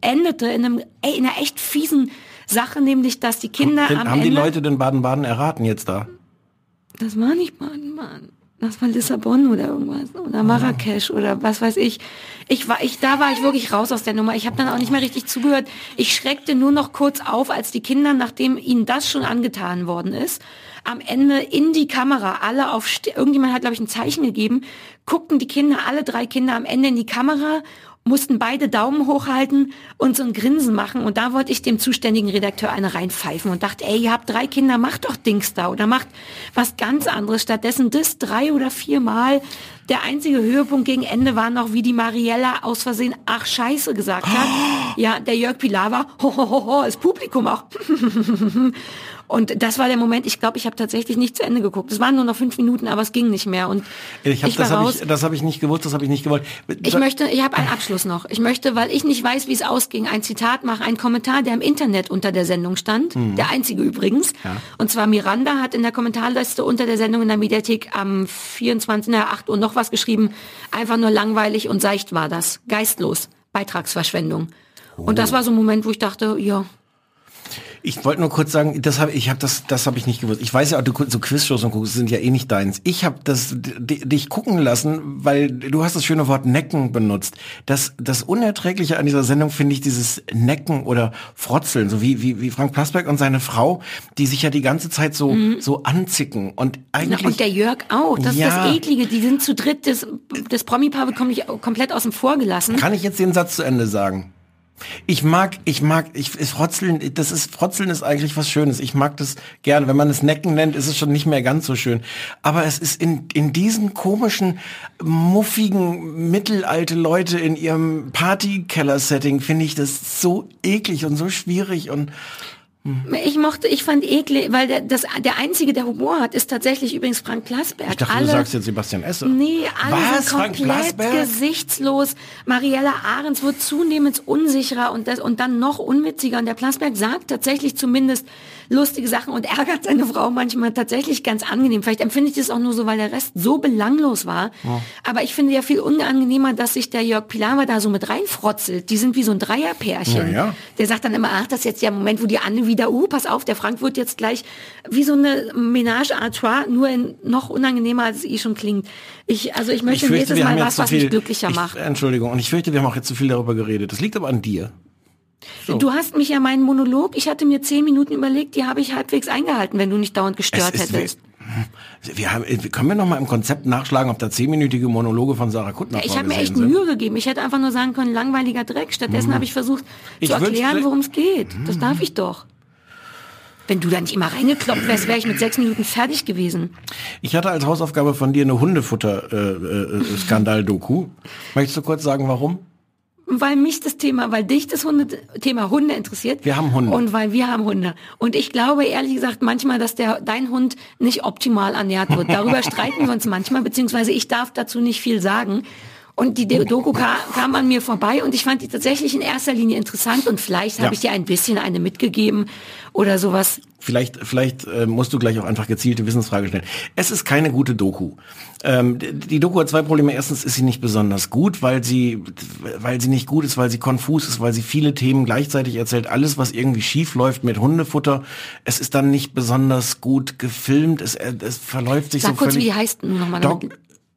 endete in, einem, ey, in einer echt fiesen Sache, nämlich, dass die Kinder Denn, am haben Ende... die Leute den Baden-Baden erraten jetzt da? Das war nicht Baden-Baden. Das war Lissabon oder irgendwas. Oder Marrakesch oder was weiß ich. Ich war, ich, da war ich wirklich raus aus der Nummer. Ich habe dann auch nicht mehr richtig zugehört. Ich schreckte nur noch kurz auf, als die Kinder, nachdem ihnen das schon angetan worden ist, am Ende in die Kamera, alle auf, irgendjemand hat, glaube ich, ein Zeichen gegeben, guckten die Kinder, alle drei Kinder am Ende in die Kamera mussten beide Daumen hochhalten und so ein Grinsen machen. Und da wollte ich dem zuständigen Redakteur eine reinpfeifen und dachte, ey, ihr habt drei Kinder, macht doch Dings da oder macht was ganz anderes. Stattdessen das drei oder viermal. Der einzige Höhepunkt gegen Ende war noch, wie die Mariella aus Versehen ach Scheiße gesagt hat. Ja, der Jörg Pilar war, ho, ho, ho, ho, das Publikum auch. Und das war der Moment, ich glaube, ich habe tatsächlich nicht zu Ende geguckt. Es waren nur noch fünf Minuten, aber es ging nicht mehr. Und Ich hab, ich das habe ich, das hab ich nicht gewusst, das habe ich nicht gewollt. Ich möchte, ich habe einen Abschluss noch. Ich möchte, weil ich nicht weiß, wie es ausging, ein Zitat machen, ein Kommentar, der im Internet unter der Sendung stand, der einzige übrigens. Und zwar Miranda hat in der Kommentarliste unter der Sendung in der Mediathek am 24. nach 8 Uhr noch was geschrieben. Einfach nur langweilig und seicht war das. Geistlos. Beitragsverschwendung. Und das war so ein Moment, wo ich dachte, ja, Ich wollte nur kurz sagen, das habe ich habe das das habe ich nicht gewusst. Ich weiß ja, du so Quizshows und guckst, sind ja eh nicht deins. Ich habe das dich gucken lassen, weil du hast das schöne Wort Necken benutzt. Das das unerträgliche an dieser Sendung finde ich dieses Necken oder Frotzeln, so wie wie wie Frank Plasberg und seine Frau, die sich ja die ganze Zeit so so anzicken und Na, eigentlich und der Jörg auch. Das Ja. ist das Eklige. Die sind zu dritt. Das, das Promi-Paar wird komplett komplett außen vor gelassen. Kann ich jetzt den Satz zu Ende sagen? Ich mag, ich mag, ich, Frotzeln, das ist, Frotzeln ist eigentlich was Schönes. Ich mag das gerne. Wenn man es Necken nennt, ist es schon nicht mehr ganz so schön. Aber es ist in, in diesen komischen, muffigen, mittelalte Leute in ihrem Partykeller-Setting finde ich das so eklig und so schwierig und Ich mochte, ich fand eklig, weil der, das, der Einzige, der Humor hat, ist tatsächlich übrigens Frank Plasberg. ich dachte, alle, du sagst jetzt Sebastian Esse. Nee, alle Was? sind komplett gesichtslos. Mariella Ahrens wird zunehmend unsicherer und, das, und dann noch unwitziger. Und der Plasberg sagt tatsächlich zumindest lustige Sachen und ärgert seine Frau manchmal tatsächlich ganz angenehm. Vielleicht empfinde ich das auch nur so, weil der Rest so belanglos war. Aber ich finde ja viel unangenehmer, dass sich der Jörg Pilawa da so mit reinfrotzelt. Die sind wie so ein Dreierpärchen. Ja, ja. Der sagt dann immer, ach, das ist jetzt der Moment, wo die Anne wieder, uh, pass auf, der Frank wird jetzt gleich wie so eine Ménage à trois, nur in, noch unangenehmer, als es eh schon klingt. Ich, also ich möchte nächstes Mal was, was mich glücklicher ich, macht. Entschuldigung, und ich fürchte, wir haben auch jetzt zu viel darüber geredet. Das liegt aber an dir. Du hast mich ja meinen Monolog, ich hatte mir zehn Minuten überlegt, die habe ich halbwegs eingehalten, wenn du nicht dauernd gestört hättest. Wir haben, können wir noch mal im Konzept nachschlagen, ob da zehnminütige Monologe von Sarah Kuttner Ich habe mir echt sind? Mühe gegeben. Ich hätte einfach nur sagen können, langweiliger Dreck. Stattdessen habe ich versucht Ich zu erklären, worum es geht. Das darf ich doch. wenn du da nicht immer reingekloppt wärst, wäre ich mit sechs Minuten fertig gewesen. Ich hatte als Hausaufgabe von dir eine Hundefutter-Skandal-Doku. Möchtest du kurz sagen, warum? Weil mich das Thema, weil dich das Hunde, Thema Hunde interessiert. Wir haben Hunde. Und weil wir haben Hunde. Und ich glaube ehrlich gesagt manchmal, dass der, dein Hund nicht optimal ernährt wird. Darüber streiten wir uns manchmal, beziehungsweise ich darf dazu nicht viel sagen. Und die Doku kam, an mir vorbei und ich fand die tatsächlich in erster Linie interessant und vielleicht Ja. habe ich dir ein bisschen eine mitgegeben oder sowas. Vielleicht, vielleicht äh, musst du gleich auch einfach gezielte Wissensfrage stellen. Es ist keine gute Doku. Ähm, die Doku hat zwei Probleme. Erstens ist sie nicht besonders gut, weil sie, weil sie nicht gut ist, weil sie konfus ist, weil sie viele Themen gleichzeitig erzählt. Alles, was irgendwie schief läuft mit Hundefutter, es ist dann nicht besonders gut gefilmt. Es, äh, es verläuft sich Sag so kurz, völlig. wie heißt denn nochmal? Dog,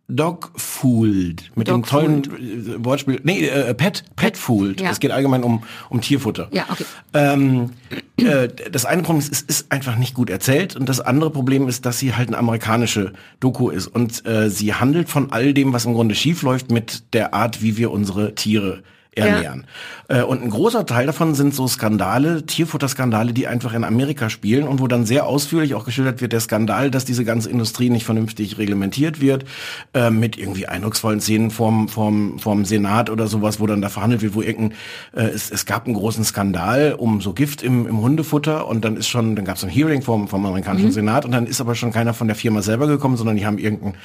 Dogfooled mit dem Dogfooled. tollen äh, Wortspiel. Nee, äh, Pet Petfooled. Ja. Es geht allgemein um um Tierfutter. Ja, okay. Ähm, äh, das eine Problem ist, es ist einfach nicht gut erzählt und das andere Problem ist, dass sie halt eine amerikanische Doku ist und äh, sie handelt von all dem, was im Grunde schief läuft mit der Art, wie wir unsere Tiere ernähren. Äh, und ein großer Teil davon sind so Skandale, Tierfutterskandale, die einfach in Amerika spielen und wo dann sehr ausführlich auch geschildert wird, der Skandal, dass diese ganze Industrie nicht vernünftig reglementiert wird, äh, mit irgendwie eindrucksvollen Szenen vorm, vorm, vorm Senat oder sowas, wo dann da verhandelt wird, wo irgendein, äh, es, es gab einen großen Skandal um so Gift im, im Hundefutter und dann ist schon, dann gab es ein Hearing vom, vom amerikanischen Senat und dann ist aber schon keiner von der Firma selber gekommen, sondern die haben irgendeinen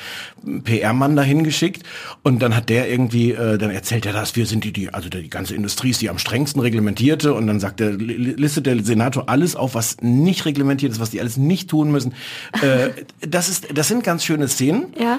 PR-Mann dahin geschickt und dann hat der irgendwie, äh, dann erzählt er das, wir sind die, die, also die ganze Industrie ist die am strengsten reglementierte und dann sagt der, li- listet der Senator alles auf, was nicht reglementiert ist, was die alles nicht tun müssen. Äh, das ist, das sind ganz schöne Szenen. Ja.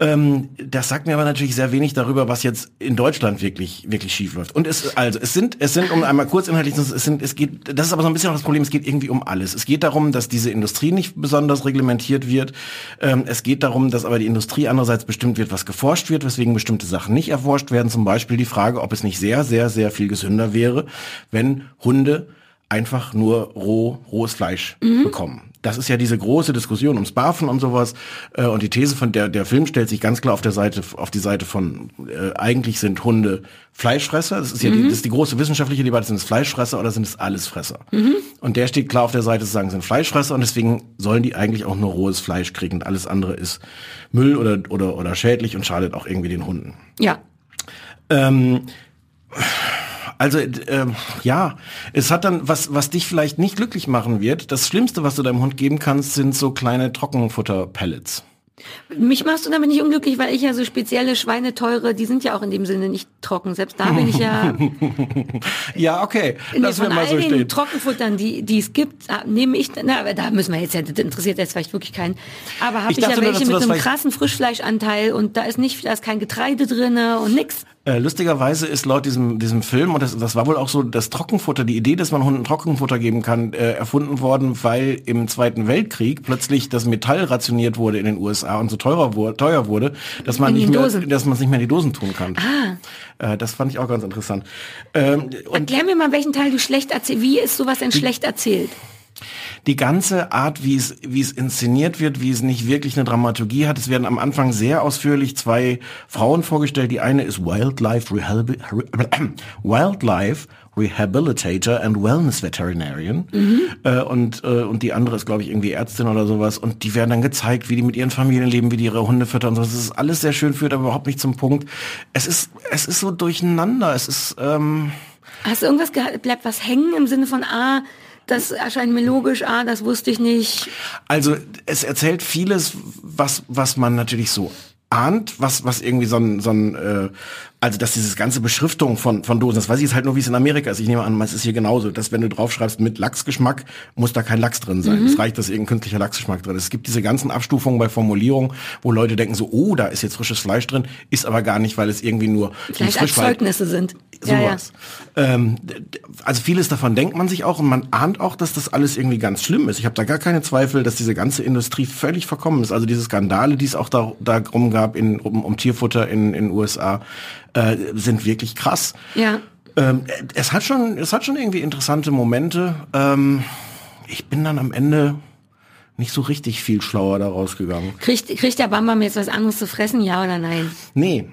Ähm, das sagt mir aber natürlich sehr wenig darüber, was jetzt in Deutschland wirklich wirklich schief läuft. Und es also es sind es sind um einmal kurz inhaltlich es sind es geht das ist aber so ein bisschen auch das Problem. Es geht irgendwie um alles. Es geht darum, dass diese Industrie nicht besonders reglementiert wird. Ähm, es geht darum, dass aber die Industrie andererseits bestimmt wird, was geforscht wird, weswegen bestimmte Sachen nicht erforscht werden. Zum Beispiel die Frage, ob es nicht sehr sehr sehr viel gesünder wäre, wenn Hunde einfach nur roh, rohes Fleisch bekommen. Das ist ja diese große Diskussion ums Barfen und sowas. Äh, und die These von der, der Film stellt sich ganz klar auf der Seite, auf die Seite von, äh, eigentlich sind Hunde Fleischfresser. Das ist ja die, das ist die große wissenschaftliche Debatte, sind es Fleischfresser oder sind es Allesfresser? Und der steht klar auf der Seite zu sagen, sind Fleischfresser und deswegen sollen die eigentlich auch nur rohes Fleisch kriegen. Und alles andere ist Müll oder, oder, oder schädlich und schadet auch irgendwie den Hunden. Ja. Ähm, also ähm, ja, es hat dann was, was dich vielleicht nicht glücklich machen wird. Das Schlimmste, was du deinem Hund geben kannst, sind so kleine Trockenfutter-Pellets. Mich machst du damit nicht unglücklich, weil ich ja so spezielle Schweineteure, die sind ja auch in dem Sinne nicht trocken. Selbst da bin ich ja Ja, okay, Nee, lass mir von mal all so den stehen. Trockenfuttern, die, die es gibt, nehme ich, na, aber da müssen wir jetzt, ja, das interessiert jetzt vielleicht wirklich keinen. Aber habe Ich ich, ja nur, welche du mit das einem krassen Frischfleischanteil und da ist nicht, da ist kein Getreide drinne und nix. Äh, lustigerweise ist laut diesem, diesem Film, und das, das war wohl auch so, das Trockenfutter, die Idee, dass man Hunden Trockenfutter geben kann, äh, erfunden worden, weil im Zweiten Weltkrieg plötzlich das Metall rationiert wurde in den USA und so teurer wurde, teuer wurde, dass man nicht mehr, Dosen. dass man es nicht mehr in die Dosen tun kann. Ah. Äh, das fand ich auch ganz interessant. Ähm, und Erklär mir mal, welchen Teil du schlecht erzählst. Wie ist sowas denn schlecht erzählt? Die ganze Art, wie es, wie es inszeniert wird, wie es nicht wirklich eine Dramaturgie hat. Es werden am Anfang sehr ausführlich zwei Frauen vorgestellt. Die eine ist Wildlife, Rehabi Wildlife Rehabilitator and Wellness Veterinarian. Äh, und, äh, und die andere ist, glaube ich, irgendwie Ärztin oder sowas. Und die werden dann gezeigt, wie die mit ihren Familien leben, wie die ihre Hunde füttern und so. Das ist alles sehr schön, führt aber überhaupt nicht zum Punkt. Es ist, es ist so durcheinander. Es ist, ähm, Hast du irgendwas bleibt was hängen im Sinne von, ah, das erscheint mir logisch, ah, das wusste ich nicht. Also es erzählt vieles, was was man natürlich so ahnt, was was irgendwie so ein so ein äh, also dass dieses ganze Beschriftung von von Dosen, das weiß ich jetzt halt nur, wie es in Amerika ist. Ich nehme an, es ist hier genauso, dass wenn du draufschreibst mit Lachsgeschmack, muss da kein Lachs drin sein. Es reicht, dass irgendein künstlicher Lachsgeschmack drin ist. Es gibt diese ganzen Abstufungen bei Formulierungen, wo Leute denken so, oh, da ist jetzt frisches Fleisch drin, ist aber gar nicht, weil es irgendwie nur Vielleicht als Zeugnisse sind. sowas. Ähm, d- d- also vieles davon denkt man sich auch und man ahnt auch, dass das alles irgendwie ganz schlimm ist. Ich habe da gar keine Zweifel, dass diese ganze Industrie völlig verkommen ist. Also diese Skandale, die es auch da darum gab in, um, um Tierfutter in in USA, äh, sind wirklich krass. Ja. Ähm, es hat schon, es hat schon irgendwie interessante Momente. Ähm, ich bin dann am Ende nicht so richtig viel schlauer daraus gegangen. Kriegt, kriegt der Bambam jetzt was anderes zu fressen, ja oder nein? Nee,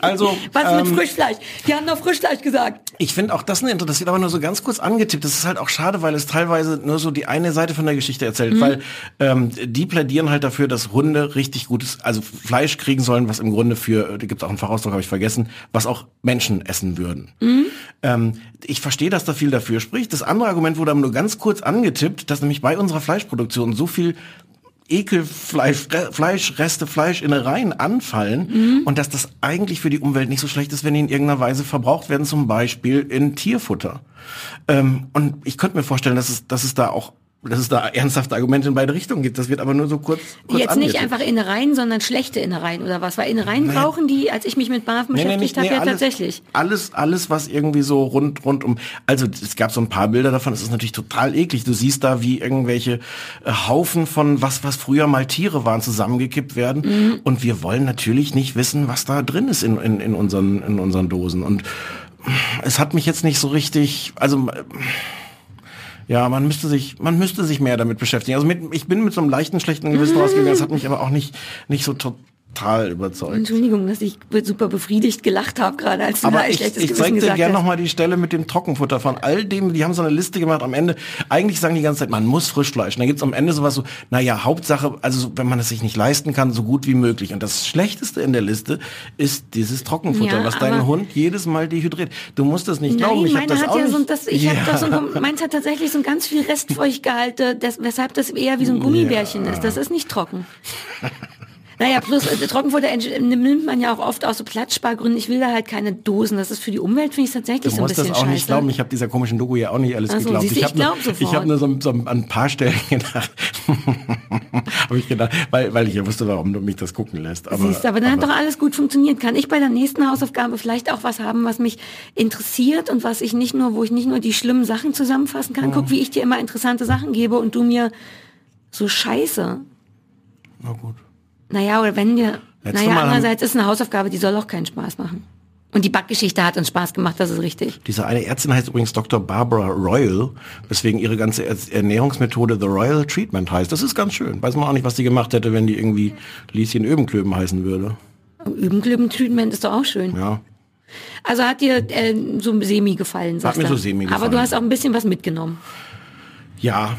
Also, Was ähm, mit Frischfleisch? Die haben doch Frischfleisch gesagt. Ich finde auch das eine Intro, das wird aber nur so ganz kurz angetippt. Das ist halt auch schade, weil es teilweise nur so die eine Seite von der Geschichte erzählt, weil ähm, die plädieren halt dafür, dass Hunde richtig gutes, also Fleisch kriegen sollen, was im Grunde für, da gibt es auch einen Fachausdruck, habe ich vergessen, was auch Menschen essen würden. Ähm, ich verstehe, dass da viel dafür spricht. Das andere Argument wurde aber nur ganz kurz angetippt, dass nämlich bei unserer Fleischproduktion so viel Ekelfleisch, Re- Fleischreste, Fleischinnereien anfallen und dass das eigentlich für die Umwelt nicht so schlecht ist, wenn die in irgendeiner Weise verbraucht werden, zum Beispiel in Tierfutter. Ähm, und ich könnte mir vorstellen, dass es, dass es da auch dass es da ernsthafte Argumente in beide Richtungen gibt. Das wird aber nur so kurz, kurz Jetzt nicht einfach Innereien, sondern schlechte Innereien oder was? Weil Innereien brauchen die, als ich mich mit BAF Nee, nee, beschäftigt nicht, habe, nee, ja alles, tatsächlich. Alles, alles, was irgendwie so rund, rund um, also es gab so ein paar Bilder davon, es ist natürlich total eklig. Du siehst da, wie irgendwelche äh, Haufen von was, was früher mal Tiere waren, zusammengekippt werden. Mhm. Und wir wollen natürlich nicht wissen, was da drin ist in, in, in, unseren, in unseren Dosen. Und es hat mich jetzt nicht so richtig, also ja, man müsste sich, man müsste sich mehr damit beschäftigen. Also mit, ich bin mit so einem leichten schlechten Gewissen rausgegangen. Das hat mich aber auch nicht, nicht so total überzeugt. Entschuldigung, dass ich super befriedigt gelacht habe gerade, als du da Aber ein ich, schlechtes ich zeig dir gerne nochmal die Stelle mit dem Trockenfutter von all dem, die haben so eine Liste gemacht am Ende. Eigentlich sagen die ganze Zeit, man muss Frischfleisch. Und dann gibt's am Ende sowas so, naja, Hauptsache, also so, wenn man es sich nicht leisten kann, so gut wie möglich. Und das Schlechteste in der Liste ist dieses Trockenfutter, Ja, was deinen Hund jedes Mal dehydriert. Du musst das nicht glauben, ich habe das hat auch ja nicht. so, das, ich hab Ja. doch so ein, meins hat tatsächlich so ein ganz viel Restfeuchtgehalte, das, weshalb das eher wie so ein Gummibärchen ist. Das ist nicht trocken. Naja, plus äh, Trockenfutter entsch- nimmt man ja auch oft aus so Platzspargründen. Ich will da halt keine Dosen. Das ist für die Umwelt, finde ich tatsächlich Du so ein musst bisschen das auch scheiße. nicht glauben. Ich habe dieser komischen Doku ja auch nicht alles so, geglaubt. siehst du, ich hab nur, glaub sofort. ich habe nur so, so an ein paar Stellen gedacht. habe ich gedacht, weil, weil ich ja wusste, warum du mich das gucken lässt. Aber, Siehst du, aber dann hat doch alles gut funktioniert. Kann ich bei der nächsten Hausaufgabe vielleicht auch was haben, was mich interessiert und was ich nicht nur, wo ich nicht nur die schlimmen Sachen zusammenfassen kann. Guck, wie ich dir immer interessante Sachen gebe und du mir so Scheiße. Na gut. Naja, oder wenn dir, Letztes naja, Mal andererseits ist eine Hausaufgabe, die soll auch keinen Spaß machen. Und die Backgeschichte hat uns Spaß gemacht, das ist richtig. Diese eine Ärztin heißt übrigens Dr. Barbara Royal, weswegen ihre ganze Er- Ernährungsmethode The Royal Treatment heißt. Das ist ganz schön. Weiß man auch nicht, was die gemacht hätte, wenn die irgendwie Lieschen Öbenklöben heißen würde. Übenklüben-Treatment ist doch auch schön. Ja. Also hat dir äh, so semi gefallen, sagst mir du? so semi Aber du gefallen. hast auch ein bisschen was mitgenommen. Ja.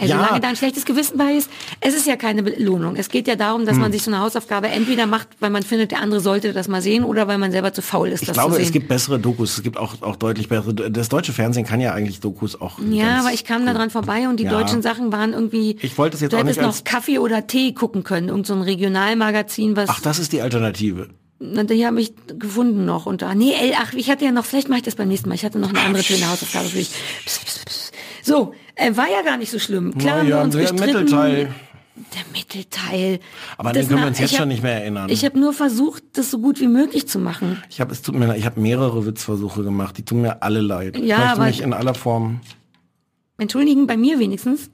Also Ja. solange da ein schlechtes Gewissen bei ist, es ist ja keine Belohnung. Es geht ja darum, dass Hm. man sich so eine Hausaufgabe entweder macht, weil man findet, der andere sollte das mal sehen, oder weil man selber zu faul ist, Ich das glaube, zu sehen. es gibt bessere Dokus. Es gibt auch, auch deutlich bessere. Das deutsche Fernsehen kann ja eigentlich Dokus auch. ja, aber ich kam da dran vorbei und die Ja. deutschen Sachen waren irgendwie. Ich wollte es jetzt du auch hättest nicht noch Kaffee oder Tee gucken können, irgend so ein Regionalmagazin, was. Ach, das ist die Alternative. Na, die habe ich gefunden noch. Und da, nee, ey, ach, ich hatte ja noch, vielleicht mache ich das beim nächsten Mal. Ich hatte noch eine andere schöne Hausaufgabe für dich. Pss, pss, pss. So, äh, war ja gar nicht so schlimm. Klar, Na haben wir ja, uns gestritten. Mittelteil. Der Mittelteil. Aber Das den können wir uns jetzt hab- schon nicht mehr erinnern. Ich habe nur versucht, das so gut wie möglich zu machen. Ich habe es tut mir leid, ich habe mehrere Witzversuche gemacht. Die tun mir alle leid. Ja, ich möchte aber- mich in aller Form. Entschuldigen, bei mir wenigstens.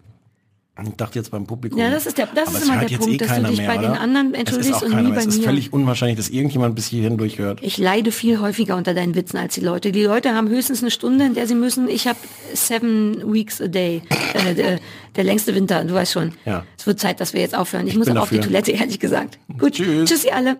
Ich dachte jetzt beim Publikum. Ja, das ist der- das Aber ist immer der Punkt, eh dass du dich mehr, bei den oder? anderen Es ist entschuldigst und nie mehr. bei Es ist mir. völlig unwahrscheinlich, dass irgendjemand bis hierhin durchhört. Ich leide viel häufiger unter deinen Witzen als die Leute. Die Leute haben höchstens eine Stunde, in der sie müssen. Ich habe seven weeks a day. Äh, der, der längste Winter, du weißt schon. Ja. Es wird Zeit, dass wir jetzt aufhören. Ich, muss bin auch auf die. Toilette, ehrlich gesagt. Gut, Tschüss. tschüss ihr alle.